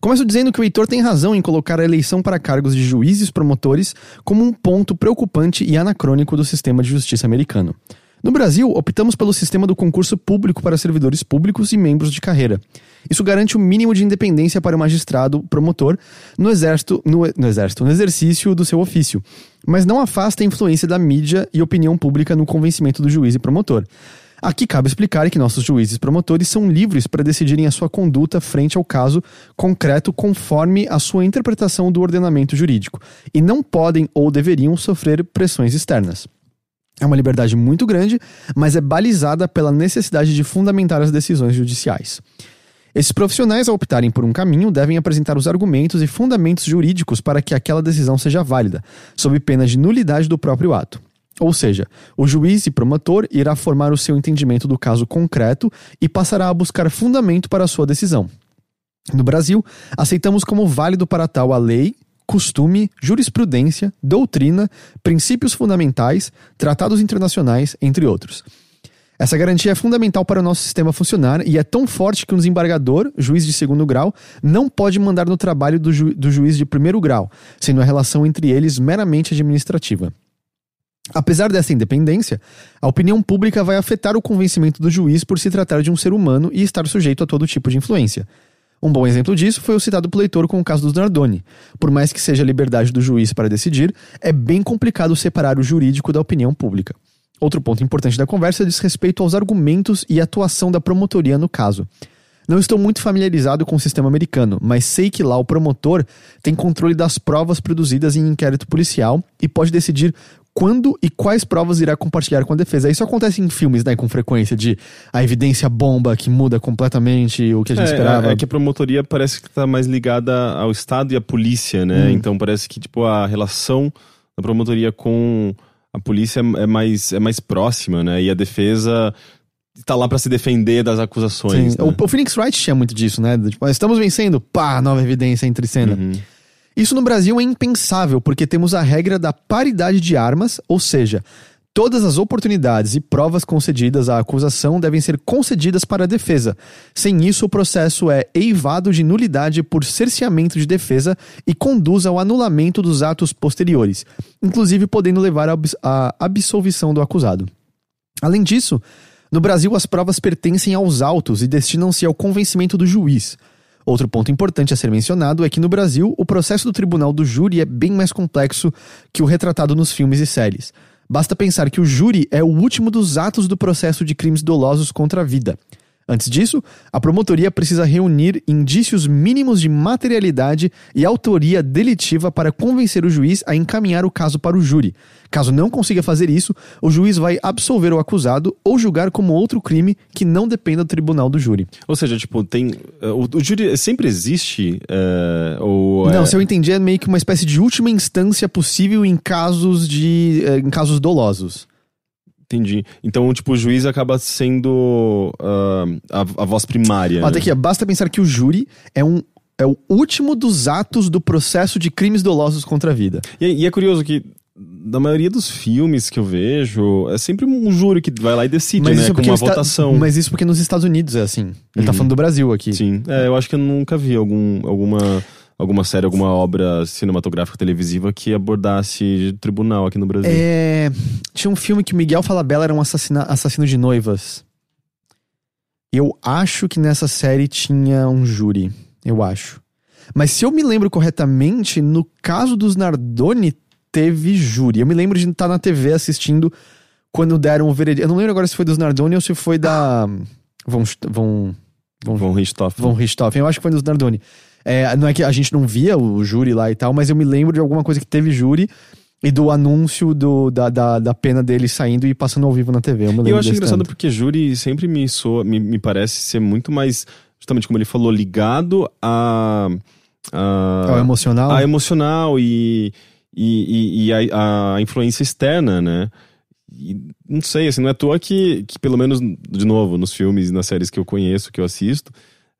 Começo dizendo que o Heitor tem razão em colocar a eleição para cargos de juízes promotores como um ponto preocupante e anacrônico do sistema de justiça americano. No Brasil, optamos pelo sistema do concurso público para servidores públicos e membros de carreira. Isso garante o mínimo de independência para o magistrado promotor no exército, no, no exército, no exercício do seu ofício, mas não afasta a influência da mídia e opinião pública no convencimento do juiz e promotor. Aqui cabe explicar que nossos juízes promotores são livres para decidirem a sua conduta frente ao caso concreto conforme a sua interpretação do ordenamento jurídico, e não podem ou deveriam sofrer pressões externas. É uma liberdade muito grande, mas é balizada pela necessidade de fundamentar as decisões judiciais. Esses profissionais, ao optarem por um caminho, devem apresentar os argumentos e fundamentos jurídicos para que aquela decisão seja válida, sob pena de nulidade do próprio ato. Ou seja, o juiz e promotor irá formar o seu entendimento do caso concreto e passará a buscar fundamento para a sua decisão. No Brasil, aceitamos como válido para tal a lei, costume, jurisprudência, doutrina, princípios fundamentais, tratados internacionais, entre outros. Essa garantia é fundamental para o nosso sistema funcionar e é tão forte que um desembargador, juiz de segundo grau, não pode mandar no trabalho do, ju do juiz de primeiro grau, sendo a relação entre eles meramente administrativa. Apesar dessa independência, a opinião pública vai afetar o convencimento do juiz por se tratar de um ser humano e estar sujeito a todo tipo de influência. Um bom exemplo disso foi o citado pelo leitor com o caso dos Nardoni. Por mais que seja a liberdade do juiz para decidir, é bem complicado separar o jurídico da opinião pública. Outro ponto importante da conversa diz respeito aos argumentos e atuação da promotoria no caso. Não estou muito familiarizado com o sistema americano, mas sei que lá o promotor tem controle das provas produzidas em inquérito policial e pode decidir quando e quais provas irá compartilhar com a defesa. Isso acontece em filmes, né, com frequência, de a evidência bomba que muda completamente o que a gente é, esperava. É que a promotoria parece que tá mais ligada ao Estado e à polícia, né? Hum. Então parece que, tipo, a relação da promotoria com a polícia é mais, é mais próxima, né? E a defesa tá lá para se defender das acusações. Sim. Né? O, o Phoenix Wright tinha muito disso, né? Tipo, estamos vencendo, pá, nova evidência entre cena. Uhum. Isso no Brasil é impensável, porque temos a regra da paridade de armas, ou seja, todas as oportunidades e provas concedidas à acusação devem ser concedidas para a defesa. Sem isso, o processo é eivado de nulidade por cerceamento de defesa e conduz ao anulamento dos atos posteriores, inclusive podendo levar à absolvição do acusado. Além disso, no Brasil as provas pertencem aos autos e destinam-se ao convencimento do juiz. Outro ponto importante a ser mencionado é que no Brasil o processo do tribunal do júri é bem mais complexo que o retratado nos filmes e séries. Basta pensar que o júri é o último dos atos do processo de crimes dolosos contra a vida. Antes disso, a promotoria precisa reunir indícios mínimos de materialidade e autoria delitiva para convencer o juiz a encaminhar o caso para o júri. Caso não consiga fazer isso, o juiz vai absolver o acusado ou julgar como outro crime que não dependa do tribunal do júri. Ou seja, tipo, tem. O, o júri sempre existe? Uh, ou não, é... se eu entendi, é meio que uma espécie de última instância possível em casos de. em casos dolosos. Entendi. Então, tipo, o juiz acaba sendo uh, a, a, voz primária. Até né? aqui, basta pensar que o júri é um. É o último dos atos do processo de crimes dolosos contra a vida. E, e é curioso que da maioria dos filmes que eu vejo, é sempre um júri que vai lá e decide, mas né? Com uma votação. Mas isso porque nos Estados Unidos é assim. Ele uhum. tá falando do Brasil aqui. Sim. É, eu acho que eu nunca vi algum, alguma alguma série, alguma obra cinematográfica televisiva que abordasse tribunal aqui no Brasil. É... Tinha um filme que Miguel Falabella era um assassina... assassino de noivas. Eu acho que nessa série tinha um júri. Eu acho. Mas se eu me lembro corretamente, no caso dos Nardoni, teve júri. Eu me lembro de estar na TV assistindo quando deram o veredito. Eu não lembro agora se foi dos Nardoni ou se foi da. Von. Von. Von, von Richthofen. Von Richthofen. Eu acho que foi dos Nardoni. É, não é que a gente não via o júri lá e tal, mas eu me lembro de alguma coisa que teve júri e do anúncio do, da, da, da pena dele saindo e passando ao vivo na TV. Eu, eu acho engraçado tanto. porque júri sempre me soa, me, me parece ser muito mais, justamente como ele falou, ligado a. a ao emocional? A emocional e, e, e, e a, a influência externa, né? E, não sei, assim, não é à toa que, que, pelo menos, de novo, nos filmes e nas séries que eu conheço, que eu assisto,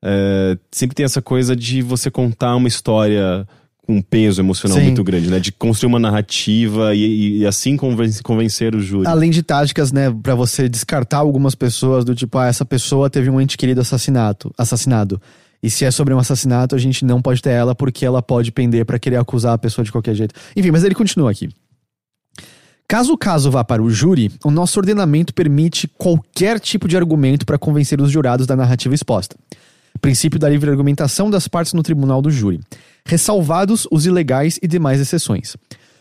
é, sempre tem essa coisa de você contar uma história com um peso emocional Sim. muito grande, né? De construir uma narrativa e, e assim convencer, convencer o júri. Além de táticas, né, para você descartar algumas pessoas do tipo, ah, essa pessoa teve um ente querido assassinato, assassinado. E se é sobre um assassinato, a gente não pode ter ela porque ela pode pender para querer acusar a pessoa de qualquer jeito. Enfim, mas ele continua aqui. Caso o caso vá para o júri, o nosso ordenamento permite qualquer tipo de argumento para convencer os jurados da narrativa exposta. Princípio da livre argumentação das partes no tribunal do júri, ressalvados os ilegais e demais exceções.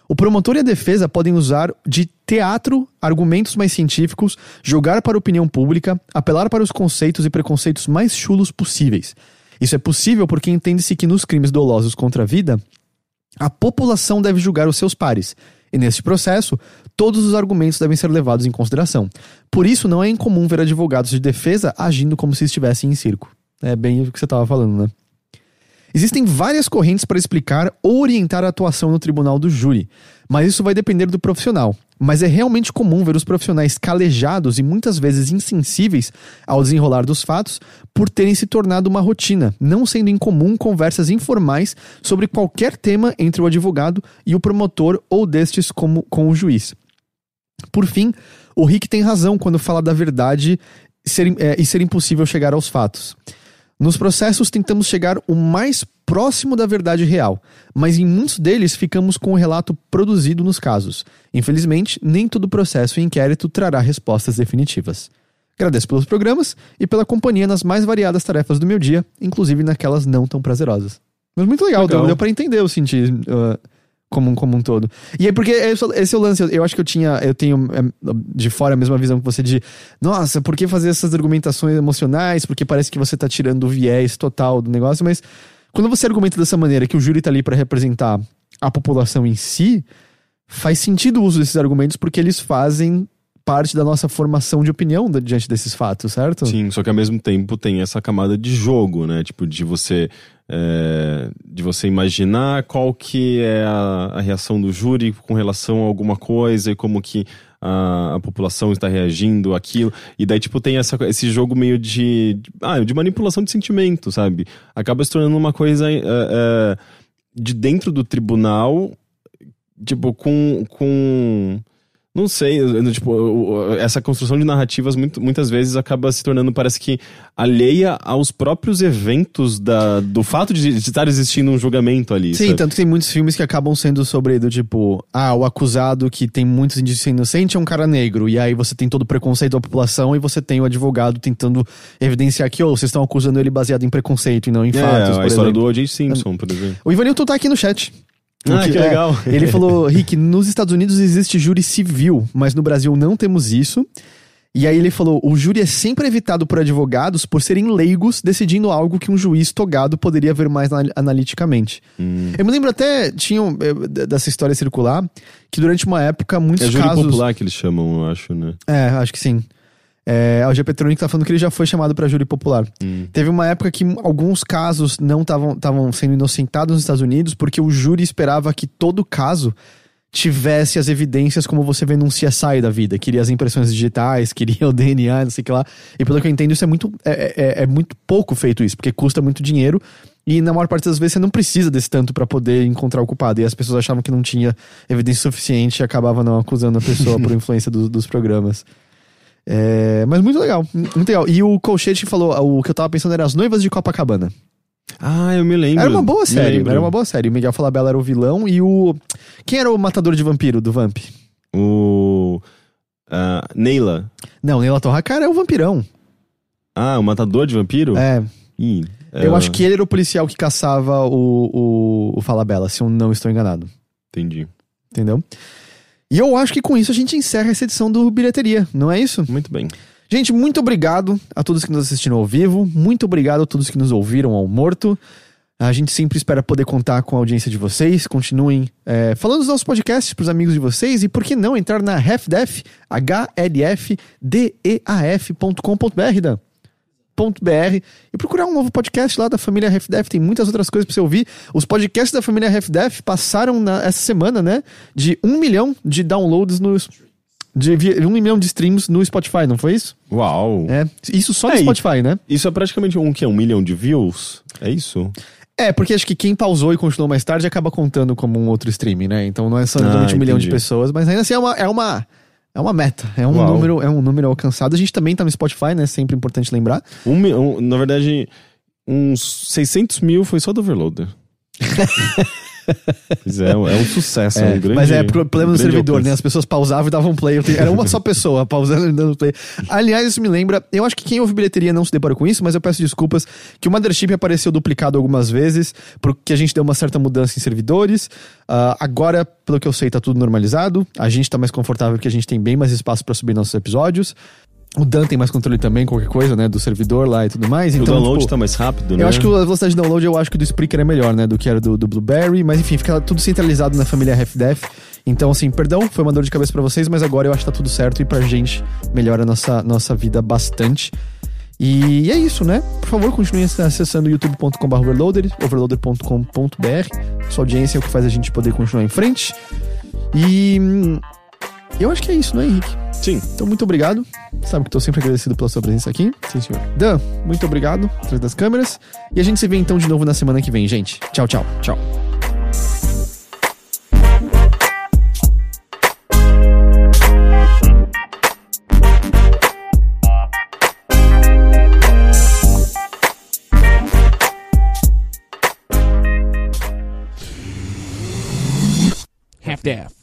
O promotor e a defesa podem usar de teatro argumentos mais científicos, jogar para a opinião pública, apelar para os conceitos e preconceitos mais chulos possíveis. Isso é possível porque entende-se que nos crimes dolosos contra a vida, a população deve julgar os seus pares. E neste processo, todos os argumentos devem ser levados em consideração. Por isso, não é incomum ver advogados de defesa agindo como se estivessem em circo. É bem o que você estava falando, né? Existem várias correntes para explicar ou orientar a atuação no tribunal do júri, mas isso vai depender do profissional. Mas é realmente comum ver os profissionais calejados e muitas vezes insensíveis ao desenrolar dos fatos por terem se tornado uma rotina, não sendo incomum conversas informais sobre qualquer tema entre o advogado e o promotor ou destes como, com o juiz. Por fim, o Rick tem razão quando fala da verdade ser, é, e ser impossível chegar aos fatos. Nos processos, tentamos chegar o mais próximo da verdade real, mas em muitos deles ficamos com o relato produzido nos casos. Infelizmente, nem todo processo e inquérito trará respostas definitivas. Agradeço pelos programas e pela companhia nas mais variadas tarefas do meu dia, inclusive naquelas não tão prazerosas. Mas muito legal, legal. deu, deu para entender o sentido. Uh, como um, como um todo. E aí, porque esse é o lance, eu acho que eu tinha, eu tenho é, de fora a mesma visão que você de, nossa, por que fazer essas argumentações emocionais? Porque parece que você tá tirando o viés total do negócio, mas quando você argumenta dessa maneira, que o júri tá ali para representar a população em si, faz sentido o uso desses argumentos porque eles fazem parte da nossa formação de opinião diante desses fatos, certo? Sim, só que ao mesmo tempo tem essa camada de jogo, né? Tipo, de você é, de você imaginar qual que é a, a, reação do júri com relação a alguma coisa e como que a, a população está reagindo àquilo. E daí, tipo, tem essa, esse jogo meio de, de, ah, de manipulação de sentimento, sabe? Acaba se tornando uma coisa é, é, de dentro do tribunal, tipo, com... com não sei, tipo, essa construção de narrativas muito, muitas vezes acaba se tornando, parece que, alheia aos próprios eventos da, do fato de, de estar existindo um julgamento ali. Sim, sabe? tanto que tem muitos filmes que acabam sendo sobre, do tipo, ah, o acusado que tem muitos indícios inocente é um cara negro, e aí você tem todo o preconceito da população e você tem o advogado tentando evidenciar que, oh, vocês estão acusando ele baseado em preconceito e não em é, fatos. a história exemplo. do O.J. Simpson, por exemplo. O Ivanilton tá aqui no chat. Ah, que, que legal. É, [laughs] ele falou, Rick, nos Estados Unidos existe júri civil, mas no Brasil não temos isso. E aí ele falou: o júri é sempre evitado por advogados por serem leigos decidindo algo que um juiz togado poderia ver mais analiticamente. Hum. Eu me lembro até, tinha dessa história circular, que durante uma época muitos é casos... É júri popular que eles chamam, eu acho, né? É, acho que sim. É, a G Petronic tá falando que ele já foi chamado para júri popular. Hum. Teve uma época que alguns casos não estavam sendo inocentados nos Estados Unidos porque o júri esperava que todo caso tivesse as evidências como você vê num CSI da vida. Queria as impressões digitais, [laughs] queria o DNA, não sei o que lá. E pelo que eu entendo, isso é muito, é, é, é muito pouco feito isso, porque custa muito dinheiro. E na maior parte das vezes você não precisa desse tanto para poder encontrar o culpado. E as pessoas achavam que não tinha evidência suficiente e acabava não acusando a pessoa [laughs] por influência do, dos programas. É, mas muito legal, muito legal. E o Colchete falou, o que eu tava pensando era As Noivas de Copacabana. Ah, eu me lembro. Era uma boa série, era uma boa série. O Miguel Falabella era o vilão e o... Quem era o matador de vampiro do Vamp? O... Uh, Neila. Não, Neila Torracara é o vampirão. Ah, o matador de vampiro? É. Ih, eu acho que ele era o policial que caçava o, o, o Falabella, se eu não estou enganado. Entendi. Entendeu? E eu acho que com isso a gente encerra essa edição do Bilheteria, não é isso? Muito bem. Gente, muito obrigado a todos que nos assistiram ao vivo. Muito obrigado a todos que nos ouviram ao morto. A gente sempre espera poder contar com a audiência de vocês. Continuem é, falando dos nossos podcasts para os amigos de vocês e por que não entrar na HFDEF, H-L-F-D-E-A-F.com.br, Dan? .br e procurar um novo podcast lá da família RefDef. Tem muitas outras coisas para você ouvir. Os podcasts da família RefDef passaram na, essa semana, né? De um milhão de downloads no. De um milhão de streams no Spotify, não foi isso? Uau! É, isso só no é, Spotify, né? Isso é praticamente um que? Um milhão de views? É isso? É, porque acho que quem pausou e continuou mais tarde acaba contando como um outro streaming, né? Então não é só ah, um milhão de pessoas, mas ainda assim é uma, é uma é uma meta, é um número, é um número alcançado. A gente também tá no Spotify, né? Sempre importante lembrar. Um, um, na verdade, uns 600 mil foi só do Overloader. [laughs] Pois é, é um sucesso, é, um grande Mas é problema um do servidor, alcance. né? As pessoas pausavam e davam play. Era uma só pessoa pausando e dando play. Aliás, isso me lembra. Eu acho que quem ouve bilheteria não se deparou com isso, mas eu peço desculpas que o Mothership apareceu duplicado algumas vezes, porque a gente deu uma certa mudança em servidores. Uh, agora, pelo que eu sei, tá tudo normalizado. A gente tá mais confortável porque a gente tem bem mais espaço para subir nossos episódios. O Dan tem mais controle também, qualquer coisa, né? Do servidor lá e tudo mais. O Então, download tipo, tá mais rápido, né? eu acho que a velocidade de download, eu acho que do Spreaker é melhor, né? Do que era do, do Blueberry. Mas enfim, fica tudo centralizado na família RefDef. Então, assim, perdão, foi uma dor de cabeça pra vocês, mas agora eu acho que tá tudo certo e pra gente melhora a nossa, nossa vida bastante. E é isso, né? Por favor, continue acessando youtube.com.br overloader, overloader.com.br. Sua audiência é o que faz a gente poder continuar em frente. E eu acho que é isso, né, Henrique? Sim. Então, muito obrigado. Sabe que estou sempre agradecido pela sua presença aqui. Sim, senhor. Dan, muito obrigado atrás das câmeras. E a gente se vê então de novo na semana que vem, gente. Tchau, tchau. Tchau. half-daff.